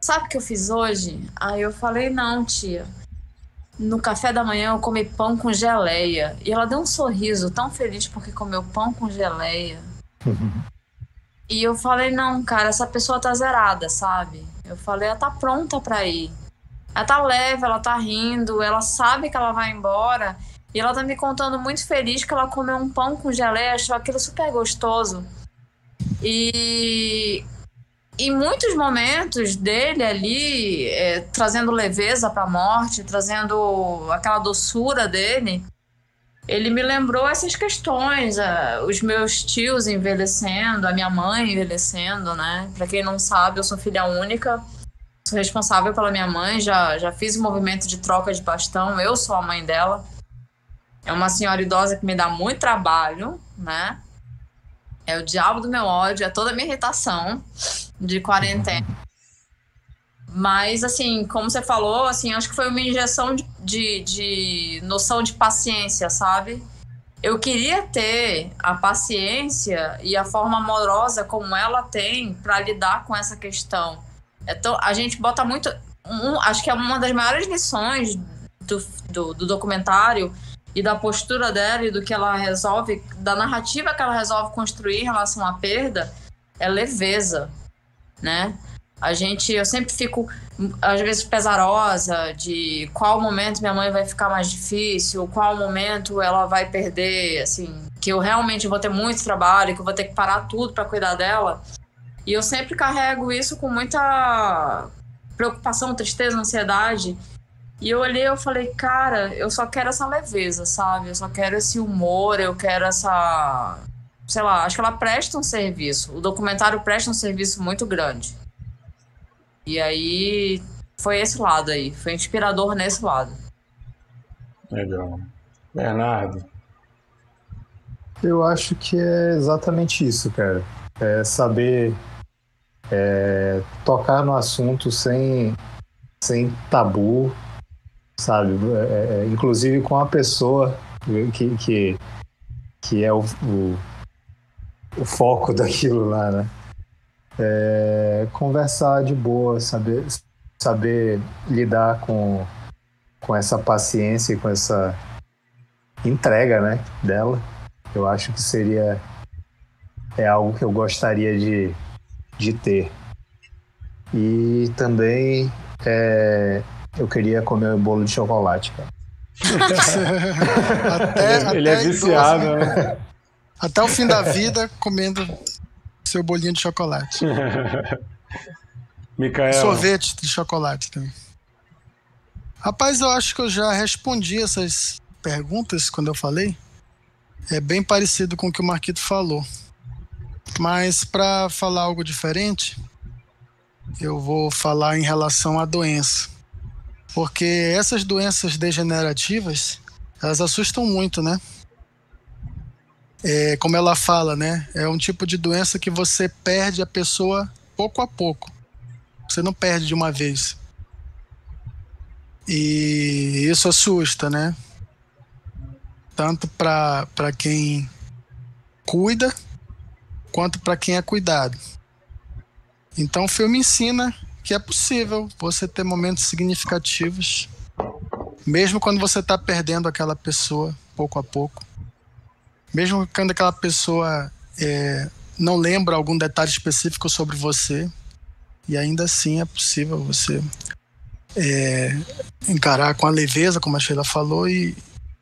Sabe o que eu fiz hoje? Aí eu falei, não, tia no café da manhã eu comi pão com geleia. E ela deu um sorriso tão feliz porque comeu pão com geleia. <laughs> E eu falei, não, cara, essa pessoa tá zerada, sabe? Eu falei, ela tá pronta para ir. Ela tá leve, ela tá rindo, ela sabe que ela vai embora. E ela tá me contando muito feliz que ela comeu um pão com geleia, achou aquilo super gostoso. E em muitos momentos dele ali, é, trazendo leveza para a morte, trazendo aquela doçura dele, ele me lembrou essas questões, uh, os meus tios envelhecendo, a minha mãe envelhecendo, né? Para quem não sabe, eu sou filha única, sou responsável pela minha mãe, já, já fiz o movimento de troca de bastão, eu sou a mãe dela. É uma senhora idosa que me dá muito trabalho, né? É o diabo do meu ódio, é toda a minha irritação de quarentena. Mas, assim, como você falou, assim, acho que foi uma injeção de, de, de noção de paciência, sabe? Eu queria ter a paciência e a forma amorosa como ela tem para lidar com essa questão. Então, a gente bota muito. Um, acho que é uma das maiores lições do, do, do documentário e da postura dela e do que ela resolve, da narrativa que ela resolve construir em relação à perda, é leveza, né? A gente, eu sempre fico, às vezes, pesarosa de qual momento minha mãe vai ficar mais difícil, qual momento ela vai perder, assim, que eu realmente vou ter muito trabalho, que eu vou ter que parar tudo para cuidar dela. E eu sempre carrego isso com muita preocupação, tristeza, ansiedade. E eu olhei e falei, cara, eu só quero essa leveza, sabe? Eu só quero esse humor, eu quero essa. Sei lá, acho que ela presta um serviço. O documentário presta um serviço muito grande. E aí foi esse lado aí, foi inspirador nesse lado. Legal. Bernardo. Eu acho que é exatamente isso, cara. É saber é, tocar no assunto sem, sem tabu, sabe? É, é, inclusive com a pessoa que, que, que é o, o, o foco <laughs> daquilo lá, né? É, conversar de boa, saber, saber lidar com, com essa paciência e com essa entrega né, dela. Eu acho que seria é algo que eu gostaria de, de ter. E também é, eu queria comer um bolo de chocolate, cara. <laughs> até, ele é até é viciado, idoso, né? Até o fim da vida comendo seu bolinho de chocolate. <laughs> Micael. Sorvete de chocolate também. Rapaz, eu acho que eu já respondi essas perguntas quando eu falei. É bem parecido com o que o Marquito falou. Mas para falar algo diferente, eu vou falar em relação à doença. Porque essas doenças degenerativas, elas assustam muito, né? É, como ela fala, né? É um tipo de doença que você perde a pessoa pouco a pouco. Você não perde de uma vez. E isso assusta, né? Tanto para quem cuida, quanto para quem é cuidado. Então o filme ensina que é possível você ter momentos significativos, mesmo quando você está perdendo aquela pessoa pouco a pouco, mesmo quando aquela pessoa é, não lembra algum detalhe específico sobre você, e ainda assim é possível você é, encarar com a leveza, como a Sheila falou, e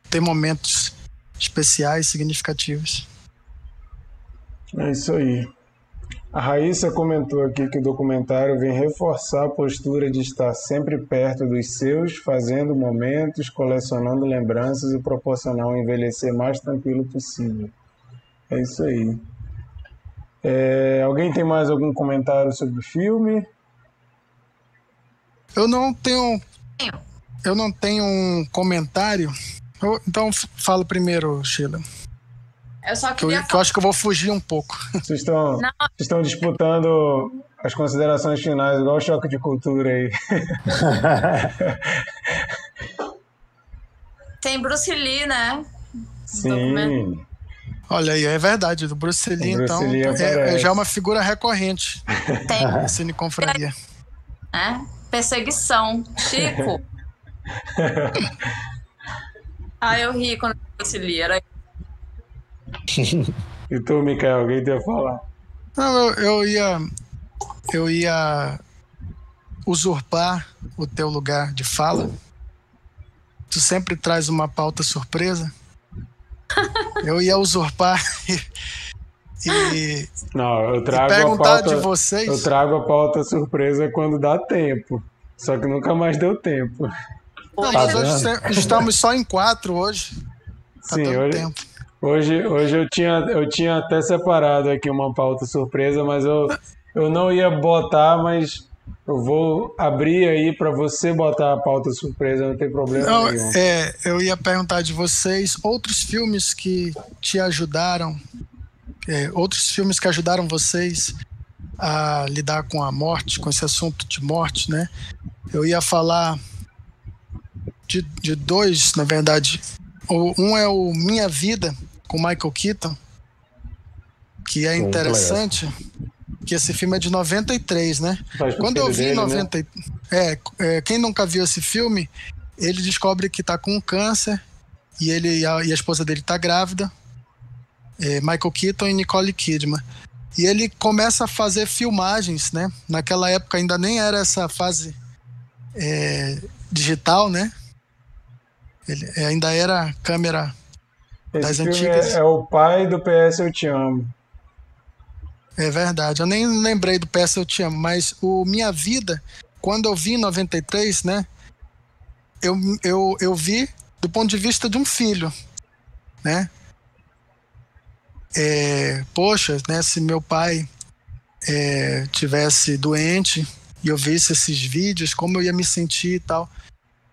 ter momentos especiais, significativos. É isso aí. A Raíssa comentou aqui que o documentário vem reforçar a postura de estar sempre perto dos seus, fazendo momentos, colecionando lembranças e proporcionar um envelhecer mais tranquilo possível. É isso aí. É, alguém tem mais algum comentário sobre o filme? Eu não tenho. Eu não tenho um comentário. Eu, então fala primeiro, Sheila. Eu só queria. Que eu, que eu acho que eu vou fugir um pouco. <laughs> Vocês estão, vocês estão disputando as considerações finais, igual o choque de cultura aí. <laughs> Tem Bruce Lee, né? Sim. Olha aí, é verdade, do Bruce Lee, Bruce então, Lee é, é, já é uma figura recorrente. Tem. <laughs> Cine Confraria. É, perseguição. Chico. ah, eu ri quando Bruce Lee, era <laughs> e tu, Mikael, alguém ia falar? Não, eu, ia. Eu ia usurpar o teu lugar de fala. Tu sempre traz uma pauta surpresa. <laughs> Eu ia usurpar e, e não, eu trago perguntar a pauta, de vocês. Eu trago a pauta surpresa quando dá tempo. Só que nunca mais deu tempo. Não, tá estamos só em quatro hoje. Tá Sim, hoje, tempo. Hoje, hoje eu, tinha, eu tinha até separado aqui uma pauta surpresa, mas eu, eu não ia botar, mas eu vou abrir aí para você botar a pauta surpresa, não tem problema não, nenhum. É, eu ia perguntar de vocês outros filmes que te ajudaram, é, outros filmes que ajudaram vocês a lidar com a morte, com esse assunto de morte, né? Eu ia falar de, de dois, na verdade. Um é o Minha Vida, com Michael Keaton, que é interessante, que esse filme é de 93, né? Quando eu vi em 90, né? é, é, quem nunca viu esse filme, ele descobre que tá com câncer e ele e a, e a esposa dele tá grávida, é, Michael Keaton e Nicole Kidman. E ele começa a fazer filmagens, né? Naquela época ainda nem era essa fase é, digital, né? Ele é, ainda era câmera esse das antigas. É, é, o pai do PS Eu Te Amo. É verdade. Eu nem lembrei do PS Eu Te Amo, mas o Minha Vida, quando eu vi em 93, né? Eu, eu, eu vi do ponto de vista de um filho, né? É, poxa, né? Se meu pai é, tivesse doente e eu visse esses vídeos, como eu ia me sentir e tal.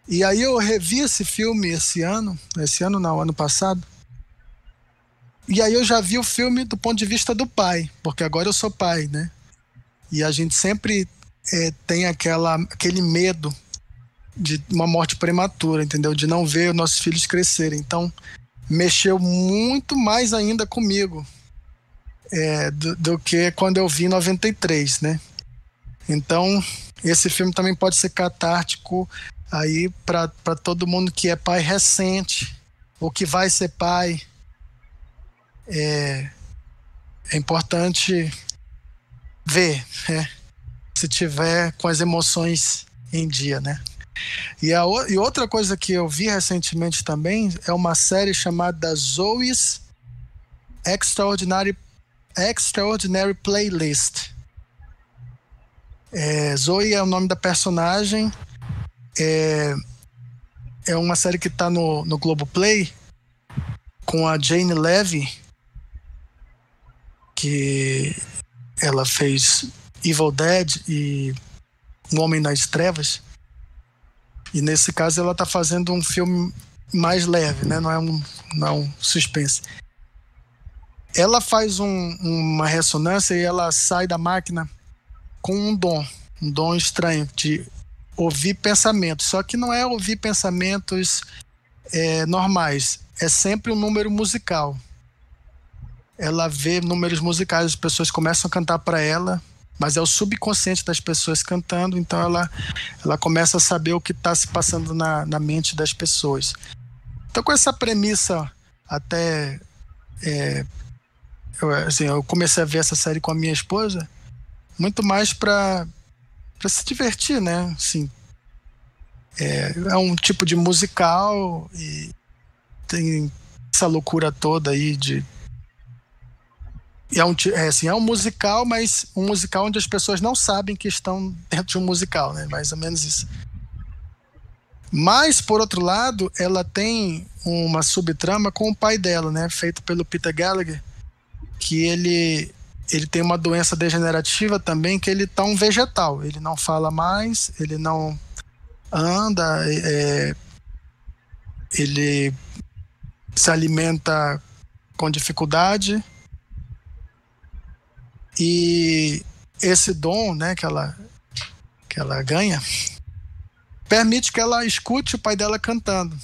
E aí eu revi esse filme esse ano, esse ano não, ano passado, e aí eu já vi o filme do ponto de vista do pai, porque agora eu sou pai, né? E a gente sempre é, tem aquela, aquele medo de uma morte prematura, entendeu? De não ver nossos filhos crescerem. Então, mexeu muito mais ainda comigo é, do, do, que quando eu vi em 93, né? Então, esse filme também pode ser catártico aí para todo mundo que é pai recente ou que vai ser pai é, é importante ver, né? se tiver com as emoções em dia, né? E, a, e outra coisa que eu vi recentemente também é uma série chamada Zoe's Extraordinary, Extraordinary Playlist. É, Zoe é o nome da personagem. É, é uma série que está no, no Globoplay com a Jane Levy, que ela fez Evil Dead e Um Homem nas Trevas. E nesse caso ela está fazendo um filme mais leve, né? Não é um, não é um suspense. Ela faz um, uma ressonância e ela sai da máquina com um dom, um dom estranho de ouvir pensamentos. Só que não é ouvir pensamentos é, normais, é sempre um número musical. Ela vê números musicais, as pessoas começam a cantar para ela mas é o subconsciente das pessoas cantando, então ela, ela começa a saber o que está se passando na, na mente das pessoas. Então, com essa premissa, até. É, eu, assim, eu comecei a ver essa série com a minha esposa, muito mais para se divertir, né? Assim, é, é um tipo de musical e tem essa loucura toda aí de é um, é, assim, é um musical, mas um musical onde as pessoas não sabem que estão dentro de um musical, né? Mais ou menos isso. Mas, por outro lado, ela tem uma subtrama com o pai dela, né? Feito pelo Peter Gallagher, que ele, ele tem uma doença degenerativa também, que ele tá um vegetal. Ele não fala mais, ele não anda, é, ele se alimenta com dificuldade e esse dom né, que, ela, que ela ganha permite que ela escute o pai dela cantando.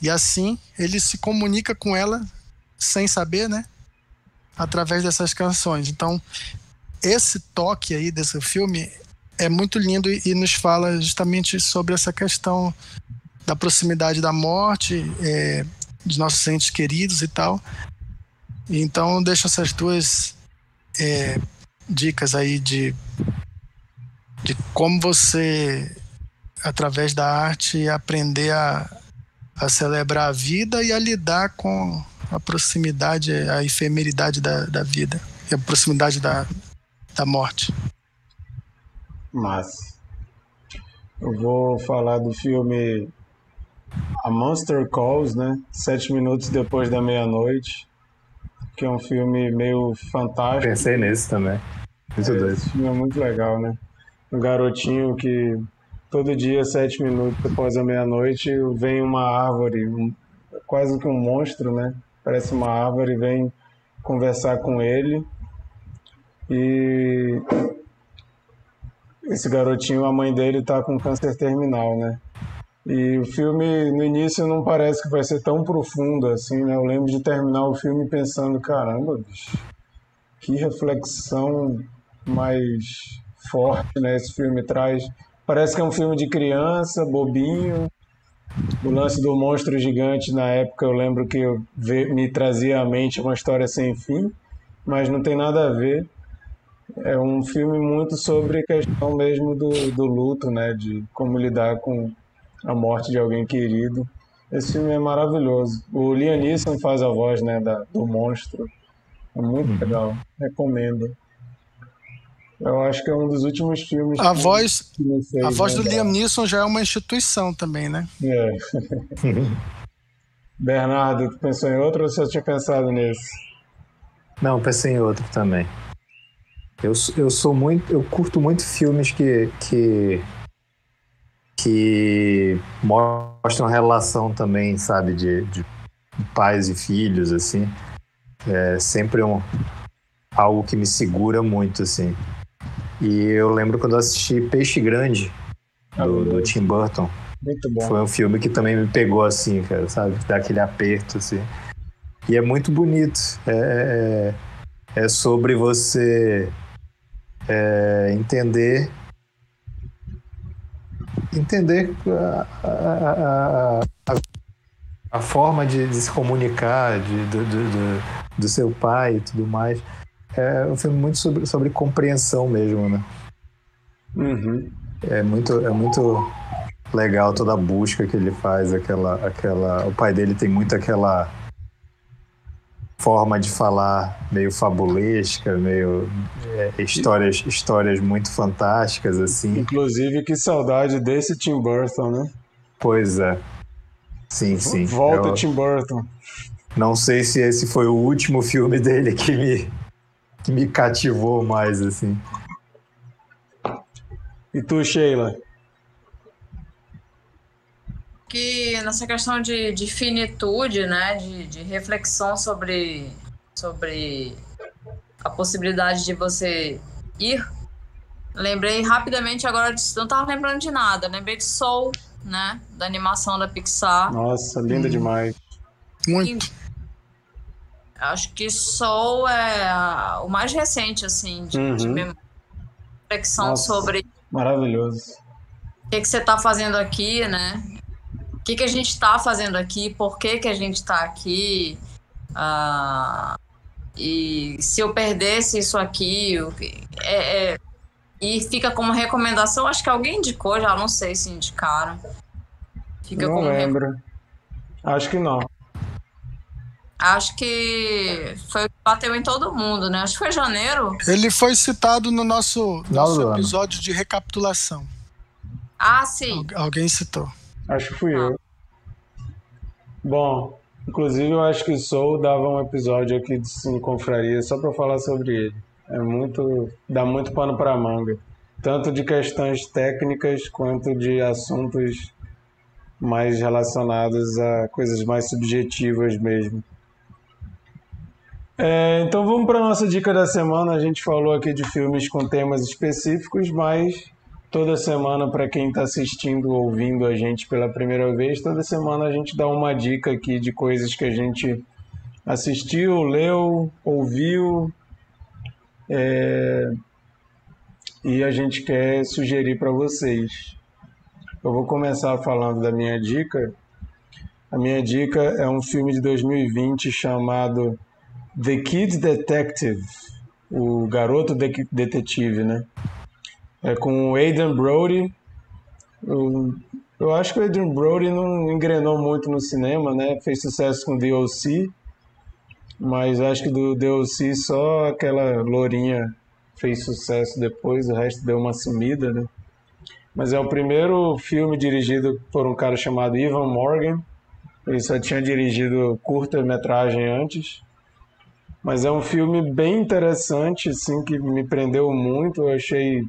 E assim ele se comunica com ela sem saber, né? Através dessas canções. Então, esse toque aí desse filme é muito lindo e, e nos fala justamente sobre essa questão da proximidade da morte, é, dos nossos entes queridos e tal. Então, deixo essas duas é, dicas aí de, de como você, através da arte, aprender a, a celebrar a vida e a lidar com a proximidade, a efemeridade da, da vida e a proximidade da, da morte. Mas eu vou falar do filme A Monster Calls, né? Sete minutos depois da meia-noite que é um filme meio fantástico. Pensei nesse também. Muito é, doido. Esse filme é muito legal, né? Um garotinho que todo dia, sete minutos após a meia-noite, vem uma árvore, um, quase que um monstro, né? Parece uma árvore, vem conversar com ele. E esse garotinho, a mãe dele tá com câncer terminal, né? E o filme, no início, não parece que vai ser tão profundo assim, né? Eu lembro de terminar o filme pensando, caramba, bicho, que reflexão mais forte, né? Esse filme traz. Parece que é um filme de criança, bobinho. O lance do monstro gigante, na época, eu lembro que eu me trazia à mente uma história sem fim, mas não tem nada a ver. É um filme muito sobre a questão mesmo do, do luto, né? De como lidar com a morte de alguém querido. Esse filme é maravilhoso. O Liam Neeson faz a voz né, da, do monstro. É muito uhum. legal. Recomendo. Eu acho que é um dos últimos filmes. A voz, fez, a voz do Liam Neeson já é uma instituição também, né? É. <laughs> Bernardo, tu pensou em outro ou você tinha pensado nesse? Não, pensei em outro também. Eu, eu sou muito. Eu curto muito filmes que, que que mostram relação também, sabe, de, de pais e filhos, assim. É sempre um, algo que me segura muito, assim. E eu lembro quando eu assisti Peixe Grande, do, do Tim Burton. Muito bom. Foi um filme que também me pegou, assim, cara, sabe? Dá aquele aperto, assim. E é muito bonito. É, é, é sobre você é, entender entender a, a, a, a forma de, de, se comunicar de, do, do, do, seu pai e tudo mais. É um filme muito sobre, sobre compreensão mesmo, né? Uhum. é muito, é muito legal toda a busca que ele faz, aquela, aquela, o pai dele tem muito aquela forma de falar meio fabulesca, meio é, histórias, histórias muito fantásticas assim. Inclusive que saudade desse Tim Burton, né? Pois é. Sim, sim. Volta Eu... Tim Burton. Não sei se esse foi o último filme dele que me, que me cativou mais, assim. E tu, Sheila? Que nessa questão de, de finitude, né, de, de reflexão sobre, sobre a possibilidade de você ir, lembrei rapidamente agora, de, não estava lembrando de nada, lembrei de Soul, né, da animação da Pixar. Nossa, linda hum. demais. Muito. E, acho que Soul é o mais recente, assim, de, uhum. de reflexão Nossa. sobre Maravilhoso. O que, que você está fazendo aqui, né? O que, que a gente está fazendo aqui? Por que, que a gente está aqui? Ah, e se eu perdesse isso aqui, é, é, e fica como recomendação, acho que alguém indicou, já não sei se indicaram. Fica não lembro. Acho que não. Acho que foi bateu em todo mundo, né? Acho que foi janeiro. Ele foi citado no nosso, nosso episódio de recapitulação. Ah, sim. Al alguém citou. Acho que fui ah. eu. Bom, inclusive eu acho que o Soul dava um episódio aqui de Cine Confraria só para falar sobre ele. É muito. dá muito pano para manga. Tanto de questões técnicas quanto de assuntos mais relacionados a coisas mais subjetivas mesmo. É, então vamos para nossa dica da semana. A gente falou aqui de filmes com temas específicos, mas toda semana, para quem está assistindo ou ouvindo a gente pela primeira vez, toda semana a gente dá uma dica aqui de coisas que a gente assistiu, leu, ouviu. É, e a gente quer sugerir para vocês. Eu vou começar falando da minha dica. A minha dica é um filme de 2020 chamado The Kid Detective, o garoto de detetive, né? É com o Adrian Brody. Eu, eu acho que o Adrian Brody não engrenou muito no cinema, né? Fez sucesso com The O.C., mas acho que do The O.C. só aquela lourinha fez sucesso depois, o resto deu uma sumida, né? Mas é o primeiro filme dirigido por um cara chamado Ivan Morgan. Ele só tinha dirigido curta-metragem antes. Mas é um filme bem interessante, assim, que me prendeu muito. Eu achei.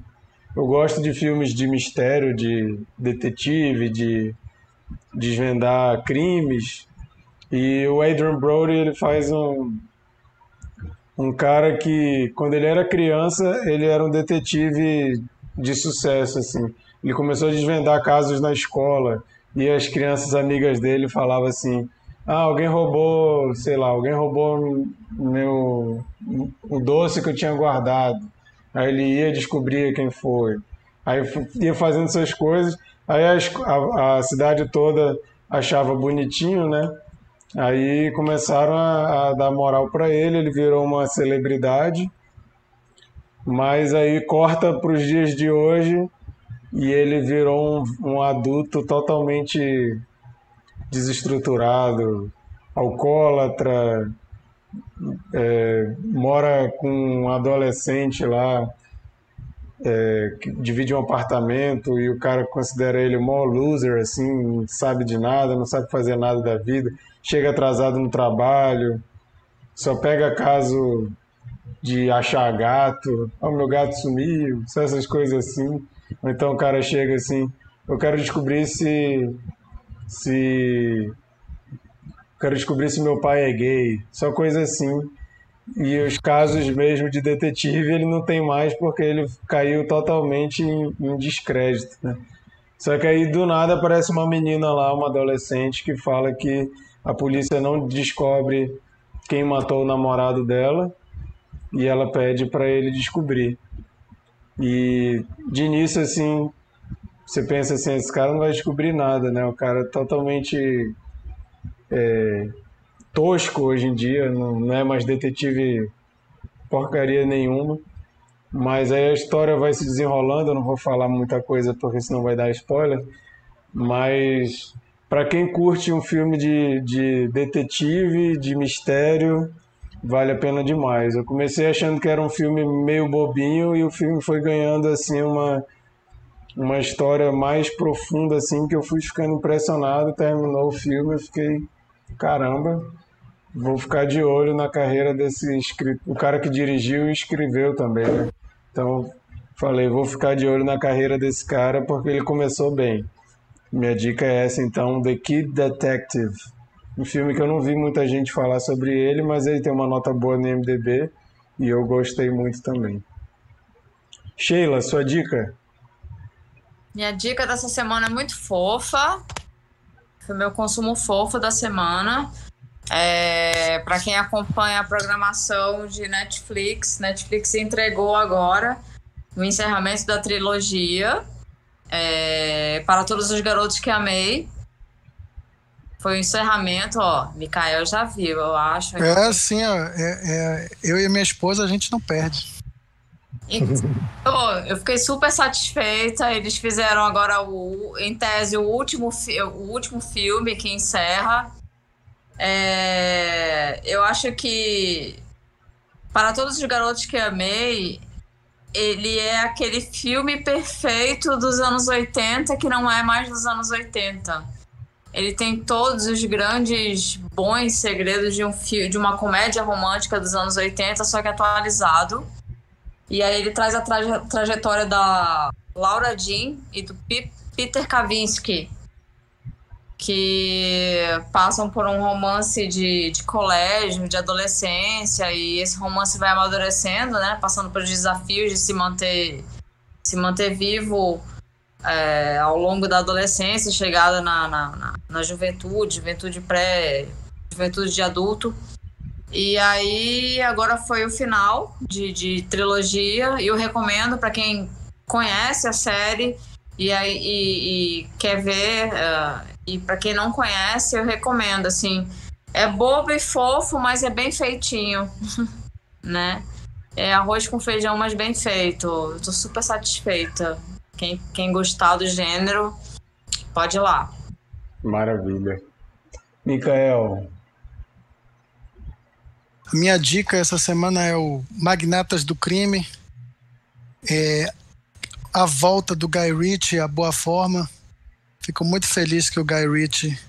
Eu gosto de filmes de mistério, de detetive, de desvendar crimes. E o Adrian Brody ele faz um um cara que quando ele era criança ele era um detetive de sucesso assim. Ele começou a desvendar casos na escola e as crianças amigas dele falavam assim: ah, alguém roubou, sei lá, alguém roubou meu o doce que eu tinha guardado. Aí ele ia descobrir quem foi. Aí ia fazendo essas coisas. Aí a, a, cidade toda achava bonitinho, né? Aí começaram a, a dar moral para ele, ele virou uma celebridade. Mas aí corta para os dias de hoje e ele virou um, um adulto totalmente desestruturado, alcoólatra, é, mora com um adolescente lá, é, divide um apartamento e o cara considera ele o maior loser, assim, não sabe de nada, não sabe fazer nada da vida, chega atrasado no trabalho, só pega caso de achar gato, oh, meu gato sumiu, só essas coisas assim. Então o cara chega assim, eu quero descobrir se se quero descobrir se meu pai é gay, só coisa assim. E os casos mesmo de detetive ele não tem mais porque ele caiu totalmente em, em descrédito, né? Só que aí do nada aparece uma menina lá, uma adolescente, que fala que a polícia não descobre quem matou o namorado dela e ela pede para ele descobrir. E de início, assim, você pensa assim, esse cara não vai descobrir nada, né? O cara é totalmente é, tosco hoje em dia, não, não é mais detetive porcaria nenhuma. mas aí a história vai se desenrolando. Eu não vou falar muita coisa porque senão vai dar spoiler. Mas para quem curte um filme de, de detetive, de mistério, vale a pena demais. Eu comecei achando que era um filme meio bobinho e o filme foi ganhando assim uma uma história mais profunda assim que eu fui ficando impressionado. Terminou o filme, eu fiquei caramba. Vou ficar de olho na carreira desse o cara que dirigiu e escreveu também, né? Então falei, vou ficar de olho na carreira desse cara porque ele começou bem. Minha dica é essa então, The Kid Detective. Um filme que eu não vi muita gente falar sobre ele, mas ele tem uma nota boa no MDB e eu gostei muito também. Sheila, sua dica? Minha dica dessa semana é muito fofa. Foi meu consumo fofo da semana. É, para quem acompanha a programação de Netflix, Netflix entregou agora o encerramento da trilogia é, para todos os garotos que amei. Foi o encerramento, ó. Mikael já viu, eu acho. É, sim, ó, é, é, eu e minha esposa a gente não perde. Então, eu fiquei super satisfeita. Eles fizeram agora, o, em tese, o último, o último filme que encerra. É, eu acho que, para todos os garotos que amei, ele é aquele filme perfeito dos anos 80 que não é mais dos anos 80. Ele tem todos os grandes bons segredos de um de uma comédia romântica dos anos 80, só que atualizado. E aí ele traz a traje trajetória da Laura Jean e do P Peter Kavinsky, que passam por um romance de, de colégio, de adolescência, e esse romance vai amadurecendo, né? Passando por desafios de se manter, se manter vivo é, ao longo da adolescência, chegada na, na, na, na juventude, juventude pré, juventude de adulto. E aí, agora foi o final de, de trilogia, e eu recomendo para quem conhece a série e, aí, e, e quer ver. Uh, e para quem não conhece, eu recomendo, assim. É bobo e fofo, mas é bem feitinho, <laughs> né? É arroz com feijão, mas bem feito. Eu tô super satisfeita. Quem, quem gostar do gênero, pode ir lá. Maravilha. Micael. Minha dica essa semana é o Magnatas do Crime. É a volta do Guy Ritchie à boa forma. Fico muito feliz que o Guy Ritchie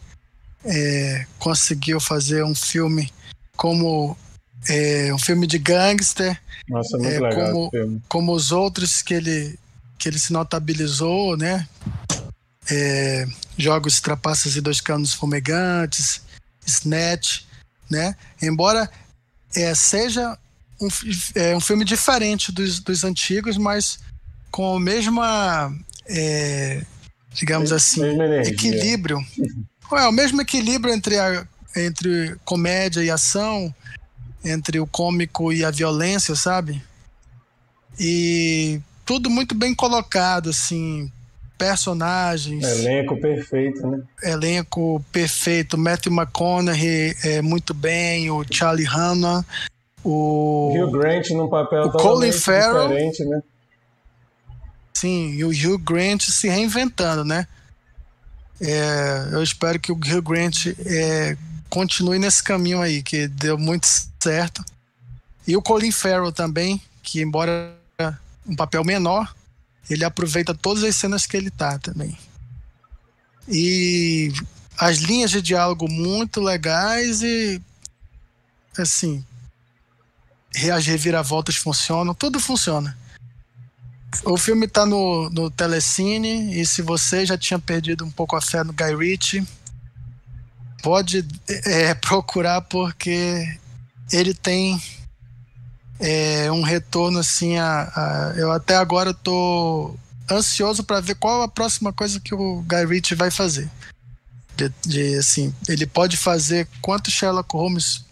é, conseguiu fazer um filme como é, um filme de gangster. Nossa, muito é, legal como, como os outros que ele, que ele se notabilizou, né? É, Jogos Trapaças e Dois Canos Fumegantes, Snatch, né? Embora é, seja um, é, um filme diferente dos, dos antigos, mas com a mesma é, digamos assim, equilíbrio. É, o mesmo equilíbrio entre, a, entre comédia e ação, entre o cômico e a violência, sabe? E tudo muito bem colocado, assim, personagens. Elenco perfeito, né? Elenco perfeito. Matthew McConaughey é muito bem, o Charlie Hanna, o Hugh Grant num papel o Colin Farrell, diferente, né? Sim, e o Hugh Grant se reinventando, né? É, eu espero que o Hugh Grant é, continue nesse caminho aí, que deu muito certo. E o Colin Farrell também, que embora um papel menor, ele aproveita todas as cenas que ele tá também. E as linhas de diálogo muito legais e assim, as reviravoltas funcionam, tudo funciona. O filme está no, no Telecine e se você já tinha perdido um pouco a fé no Guy Ritchie, pode é, <laughs> procurar porque ele tem é, um retorno assim a, a, eu até agora estou ansioso para ver qual a próxima coisa que o Guy Ritchie vai fazer. De, de assim, ele pode fazer quanto Sherlock Holmes,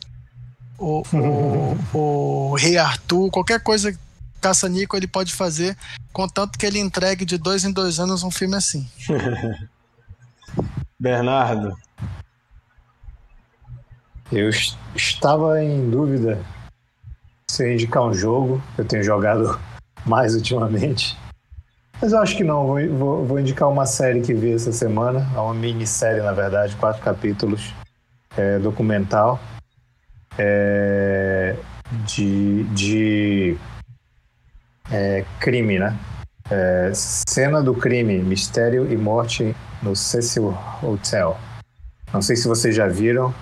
o, o, o Rei Arthur, qualquer coisa caça-nico ele pode fazer, contanto que ele entregue de dois em dois anos um filme assim. <laughs> Bernardo. Eu estava em dúvida se eu indicar um jogo. Eu tenho jogado <laughs> mais ultimamente. Mas eu acho que não, vou, vou, vou indicar uma série que vi essa semana, é uma minissérie, na verdade, quatro capítulos, é, documental, é, de, de é, crime, né? É, cena do crime, mistério e morte no Cecil Hotel. Não sei se vocês já viram,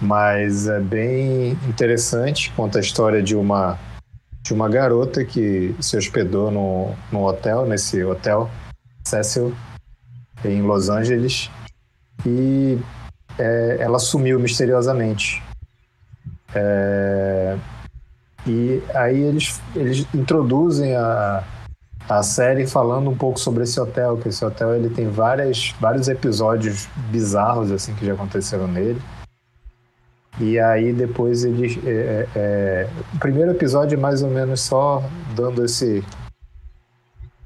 mas é bem interessante. Conta a história de uma de uma garota que se hospedou no, no hotel, nesse hotel Cecil, em Los Angeles, e é, ela sumiu misteriosamente. É, e aí eles, eles introduzem a, a série falando um pouco sobre esse hotel, que esse hotel ele tem várias, vários episódios bizarros assim que já aconteceram nele. E aí depois eles. É, é, é, o primeiro episódio é mais ou menos só dando esse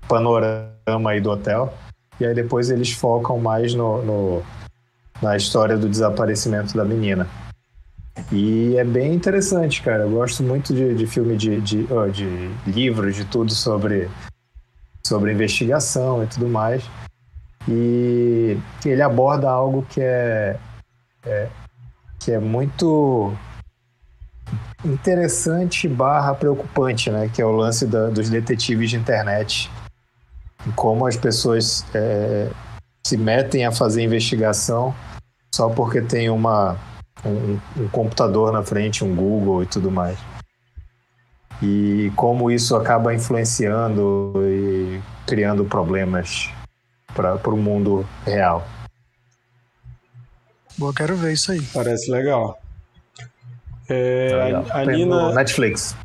panorama aí do hotel. E aí depois eles focam mais no, no na história do desaparecimento da menina. E é bem interessante, cara. Eu gosto muito de, de filme de, de, oh, de livro, de tudo sobre, sobre investigação e tudo mais. E ele aborda algo que é, é que é muito interessante barra preocupante, né? Que é o lance da, dos detetives de internet. Como as pessoas é, se metem a fazer investigação só porque tem uma, um, um computador na frente, um Google e tudo mais. E como isso acaba influenciando e criando problemas para o mundo real. Boa, quero ver isso aí. Parece legal. É, Tá legal. a, a Nina. Netflix.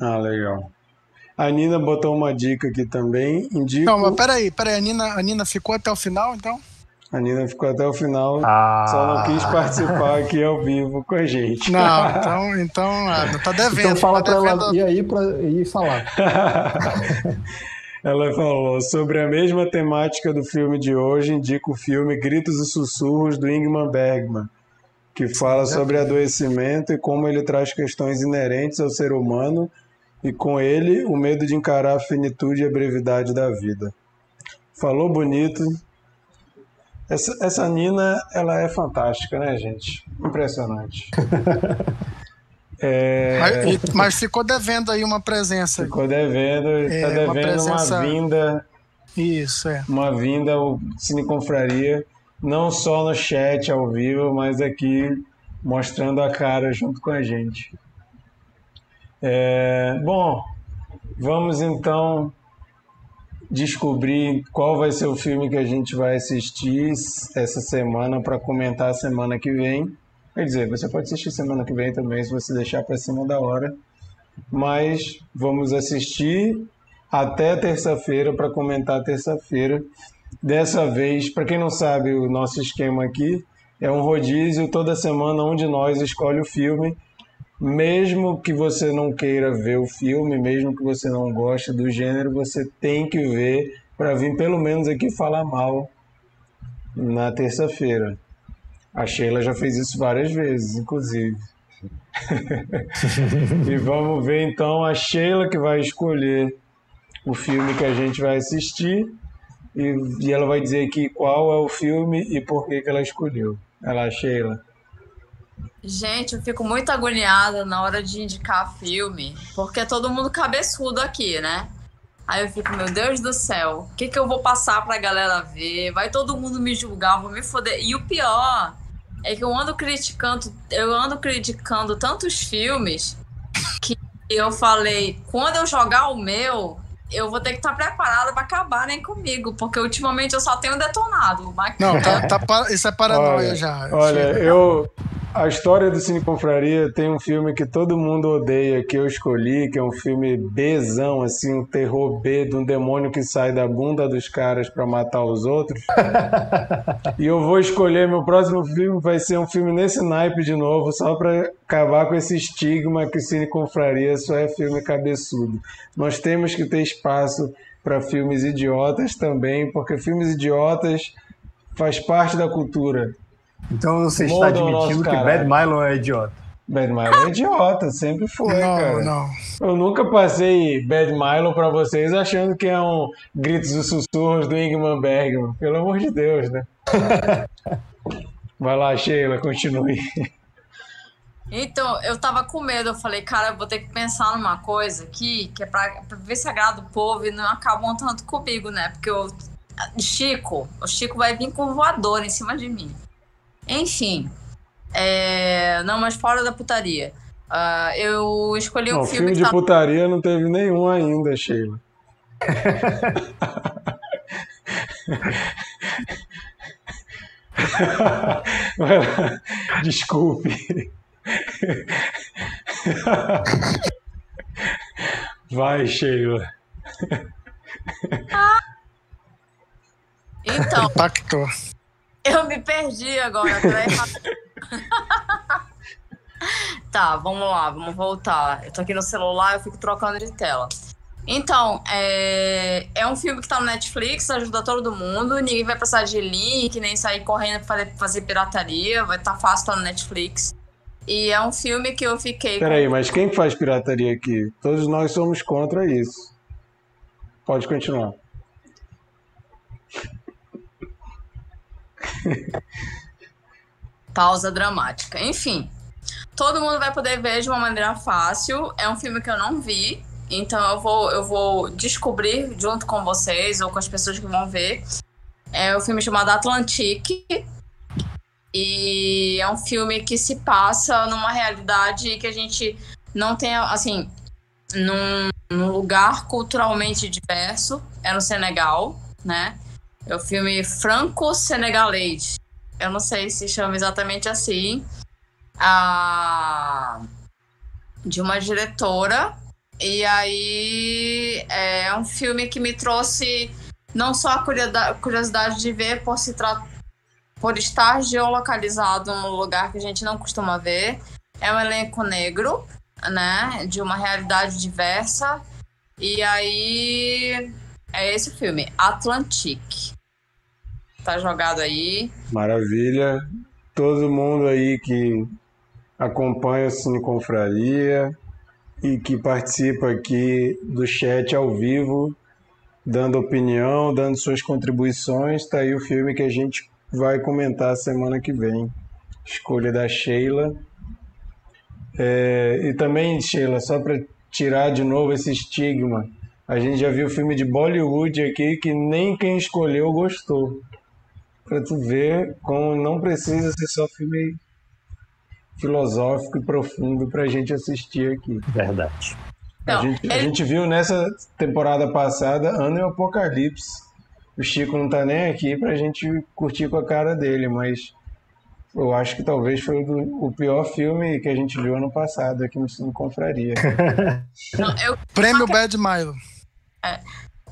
Ah, legal. A Nina botou uma dica aqui também. Indico. Não, mas peraí, peraí, a Nina, a Nina ficou até o final, então? A Nina ficou até o final. Ah. Só não quis participar aqui ao vivo com a gente. Não, então, então tá devendo. Então fala tá pra devendo. ela ir aí pra ir falar. <laughs> Ela falou sobre a mesma temática do filme de hoje, indica o filme Gritos e Sussurros do Ingmar Bergman, que fala sobre adoecimento e como ele traz questões inerentes ao ser humano e com ele o medo de encarar a finitude e a brevidade da vida. Falou bonito. Essa, essa Nina, ela é fantástica, né, gente? Impressionante. <laughs> É, Mas, mas ficou devendo aí uma presença. ficou devendo, está É, uma devendo uma presença- vinda Isso, é. uma vinda ao Cine Confraria, não só no chat ao vivo, mas aqui mostrando a cara junto com a gente. É, bom, vamos então descobrir qual vai ser o filme que a gente vai assistir essa semana para comentar a semana que vem. Quer dizer, você pode assistir semana que vem também se você deixar para cima da hora. Mas vamos assistir até terça-feira para comentar terça-feira. Dessa vez, para quem não sabe, o nosso esquema aqui é um rodízio toda semana um de nós escolhe o filme, mesmo que você não queira ver o filme, mesmo que você não goste do gênero, você tem que ver para vir pelo menos aqui falar mal na terça-feira. A Sheila já fez isso várias vezes, inclusive. <laughs> e vamos ver então a Sheila que vai escolher o filme que a gente vai assistir e, e ela vai dizer aqui qual é o filme e por que, que ela escolheu. Ela, Sheila. Gente, eu fico muito agoniada na hora de indicar filme, porque é todo mundo cabeçudo aqui, né? Aí eu fico, meu Deus do céu, o que, que eu vou passar pra galera ver? Vai todo mundo me julgar, vou me foder. E o pior é que eu ando criticando, eu ando criticando tantos filmes que eu falei, quando eu jogar o meu, eu vou ter que estar preparada pra acabarem comigo, porque ultimamente eu só tenho detonado. Mas Não, tá, tá pa- isso é paranoia Olha, já. Olha, Chega. eu. A história do Cine Confraria tem um filme que todo mundo odeia, que eu escolhi, que é um filme Bzão, assim, um terror B de um demônio que sai da bunda dos caras pra matar os outros. <laughs> e eu vou escolher, meu próximo filme vai ser um filme nesse naipe de novo, só pra acabar com esse estigma que o Cine Confraria só é filme cabeçudo. Nós temos que ter espaço para filmes idiotas também, porque filmes idiotas faz parte da cultura. Então você está admitindo que. Bad Milo é idiota. Bad Milo é idiota, sempre foi, não, cara. não. Eu nunca passei Bad Milo pra vocês achando que é um gritos e sussurros do Ingman Bergman. Pelo amor de Deus, né? <laughs> Vai lá, Sheila, continue. Então, eu tava com medo, eu falei, cara, eu vou ter que pensar numa coisa aqui, que é pra, pra ver se agrada o povo e não acabam tanto comigo, né? Porque o Chico, o Chico vai vir com voador em cima de mim. Enfim, é, não, mas fora da putaria. Ah, eu escolhi um Não, filme, filme que de tá... putaria não teve nenhum ainda, Sheila. Desculpe. Vai, Sheila. Então, Impactou. Eu me perdi agora. <laughs> Tá, vamos lá, vamos voltar. Eu tô aqui no celular, eu fico trocando de tela. Então, é, é um filme que tá no Netflix, ajuda todo mundo, ninguém vai precisar de link, nem sair correndo pra fazer, pirataria, vai estar tá fácil, tá no Netflix. E é um filme que eu fiquei. com- Peraí, mas quem faz pirataria aqui? Todos nós somos contra isso. Pode continuar. <laughs> Pausa dramática. Enfim, todo mundo vai poder ver de uma maneira fácil. É um filme que eu não vi, então eu vou, eu vou descobrir junto com vocês ou com as pessoas que vão ver. É o filme chamado Atlantique. E é um filme que se passa numa realidade que a gente não tem, assim, num, num lugar culturalmente diverso. É no Senegal, né? É o filme franco-senegalês. Eu não sei se chama exatamente assim. A... De uma diretora. E aí é um filme que me trouxe não só a curiosidade- de ver por se tratar por estar geolocalizado num lugar que a gente não costuma ver. É um elenco negro, né? De uma realidade diversa. E aí é esse filme, Atlantique. Tá jogado aí. Maravilha. Todo mundo aí que acompanha o Cine Confraria e que participa aqui do chat ao vivo, dando opinião, dando suas contribuições, tá aí o filme que a gente vai comentar semana que vem. Escolha da Sheila. É, e também, Sheila, só para tirar de novo esse estigma, a gente já viu filme de Bollywood aqui que nem quem escolheu gostou para tu ver como não precisa ser só filme filosófico e profundo para a gente assistir aqui. Verdade. A, Não, gente, a gente viu nessa temporada passada Ano e Apocalipse. O Chico não tá nem aqui pra gente curtir com a cara dele, mas eu acho que talvez foi o, do- o pior filme que a gente viu ano passado aqui no Cine Confraria. <laughs> Não, eu, Prêmio Bad Milo.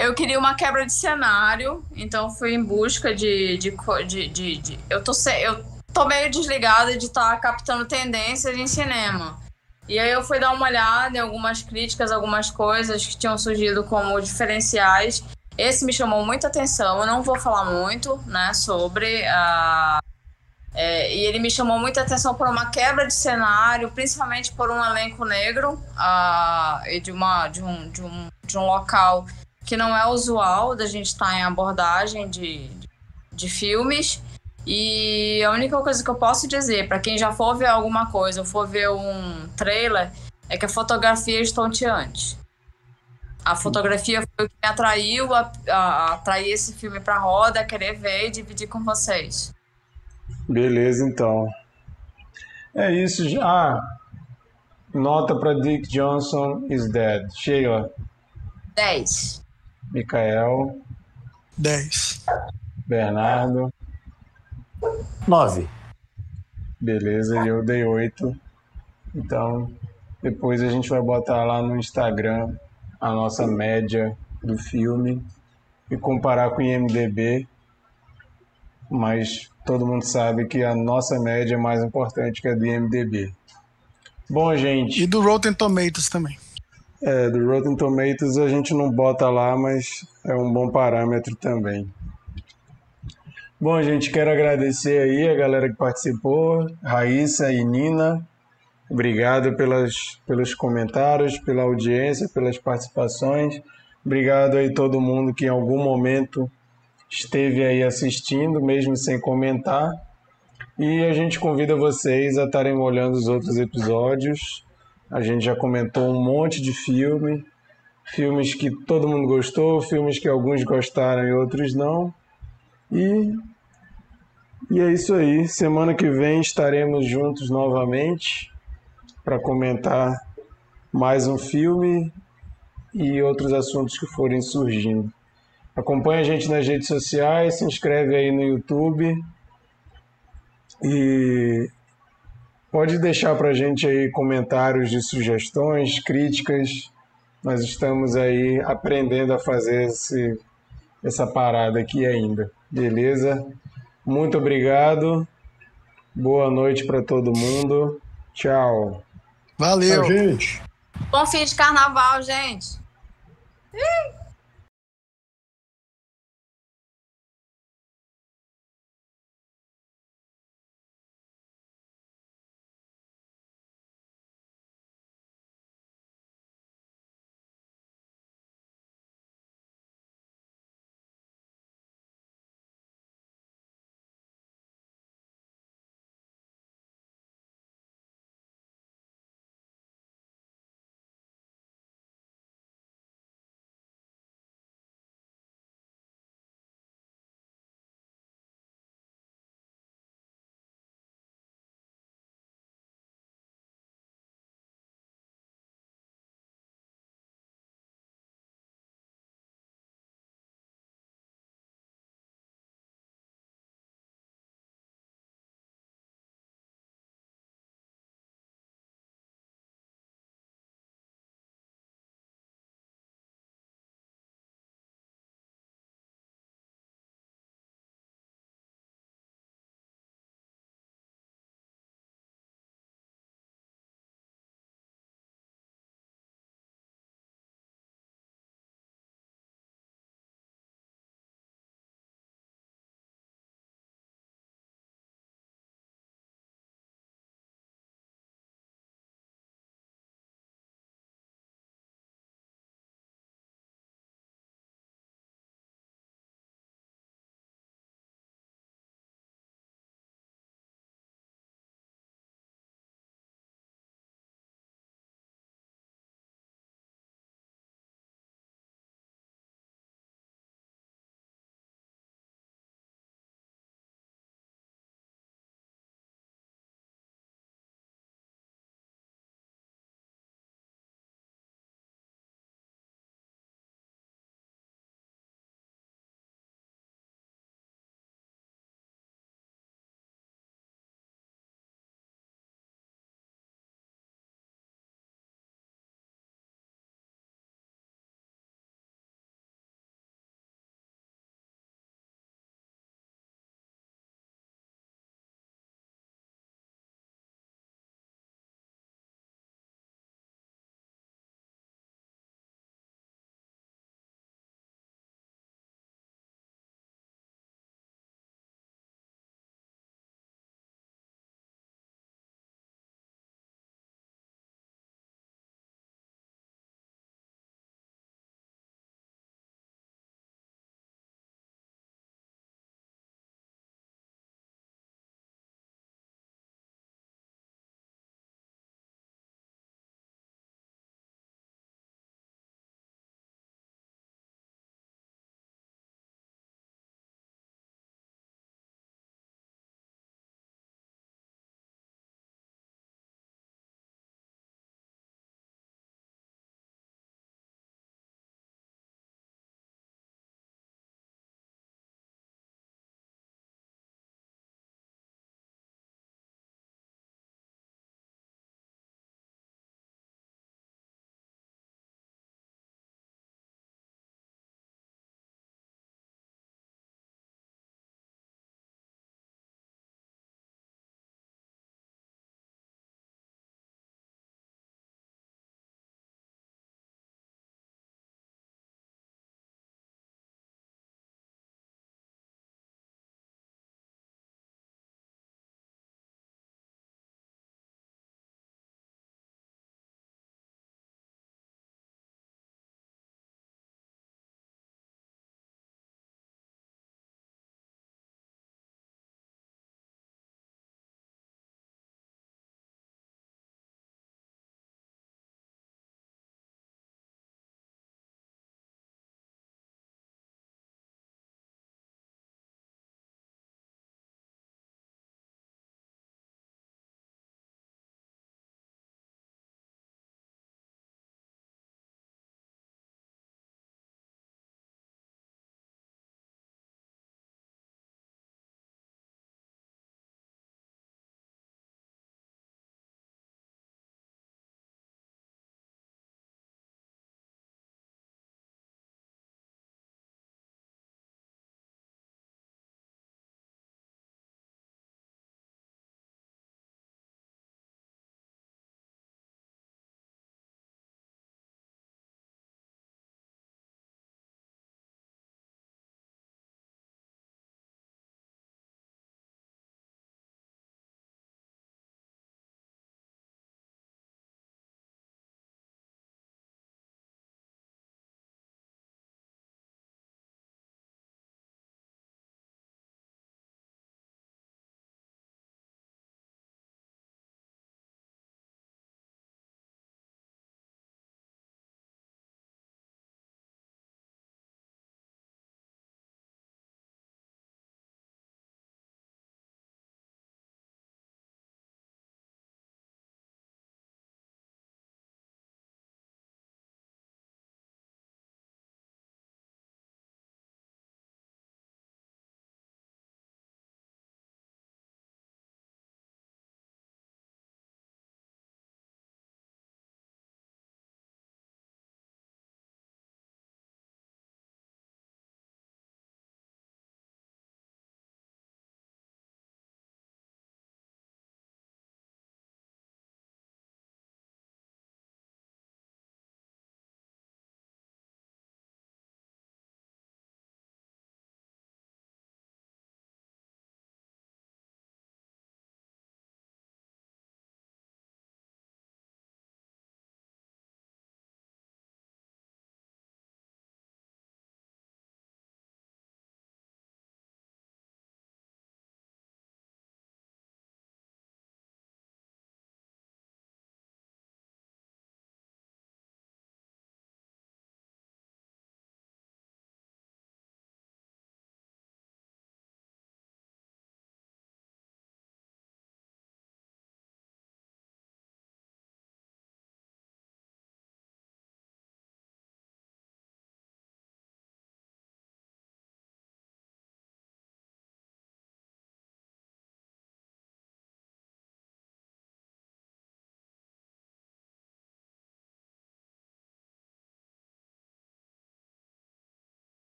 Eu queria uma quebra de cenário, então fui em busca de. de, de, de- de- eu, tô se, eu tô meio desligada de estar captando tendências em cinema. E aí eu fui dar uma olhada em algumas críticas, algumas coisas que tinham surgido como diferenciais. Esse me chamou muita atenção. Eu não vou falar muito, né, sobre a é, e ele me chamou muita atenção por uma quebra de cenário, principalmente por um elenco negro ah, e de, uma, de, um, de, um, de um local que não é usual da gente estar em abordagem de, de filmes. E a única coisa que eu posso dizer, para quem já for ver alguma coisa ou for ver um trailer, é que a fotografia é estonteante. A fotografia foi o que me atraiu a, a, atrair esse filme para roda, querer ver e dividir com vocês. Beleza, então. É isso. Ah, nota para Dick Johnson is dead. Sheila, 10. Mikael, 10. Bernardo. Nove. Beleza, eu dei 8. Então, depois a gente vai botar lá no Instagram a nossa média do filme e comparar com o IMDB. Mas todo mundo sabe que a nossa média é mais importante que a do IMDB. Bom, gente, E do Rotten Tomatoes também. É, do Rotten Tomatoes a gente não bota lá, mas é um bom parâmetro também. Bom, gente, quero agradecer aí a galera que participou, Raíssa e Nina. Obrigado pelas, pelos comentários, pela audiência, pelas participações. Obrigado aí todo mundo que em algum momento esteve aí assistindo, mesmo sem comentar. E a gente convida vocês a estarem olhando os outros episódios. A gente já comentou um monte de filme, filmes que todo mundo gostou, filmes que alguns gostaram e outros não. E, e é isso aí. Semana que vem estaremos juntos novamente para comentar mais um filme e outros assuntos que forem surgindo. Acompanhe a gente nas redes sociais, se inscreve aí no YouTube e pode deixar para a gente aí comentários de sugestões, críticas. Nós estamos aí aprendendo a fazer esse, essa parada aqui ainda, beleza? Muito obrigado. Boa noite para todo mundo. Tchau. Valeu. Tchau, gente. Bom fim de carnaval, gente.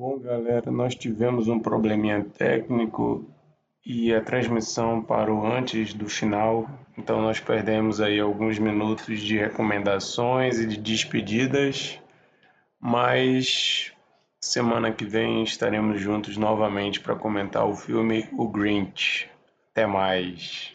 Bom, galera, nós tivemos um probleminha técnico e a transmissão parou antes do final, então nós perdemos aí alguns minutos de recomendações e de despedidas, mas semana que vem estaremos juntos novamente para comentar o filme O Grinch. Até mais.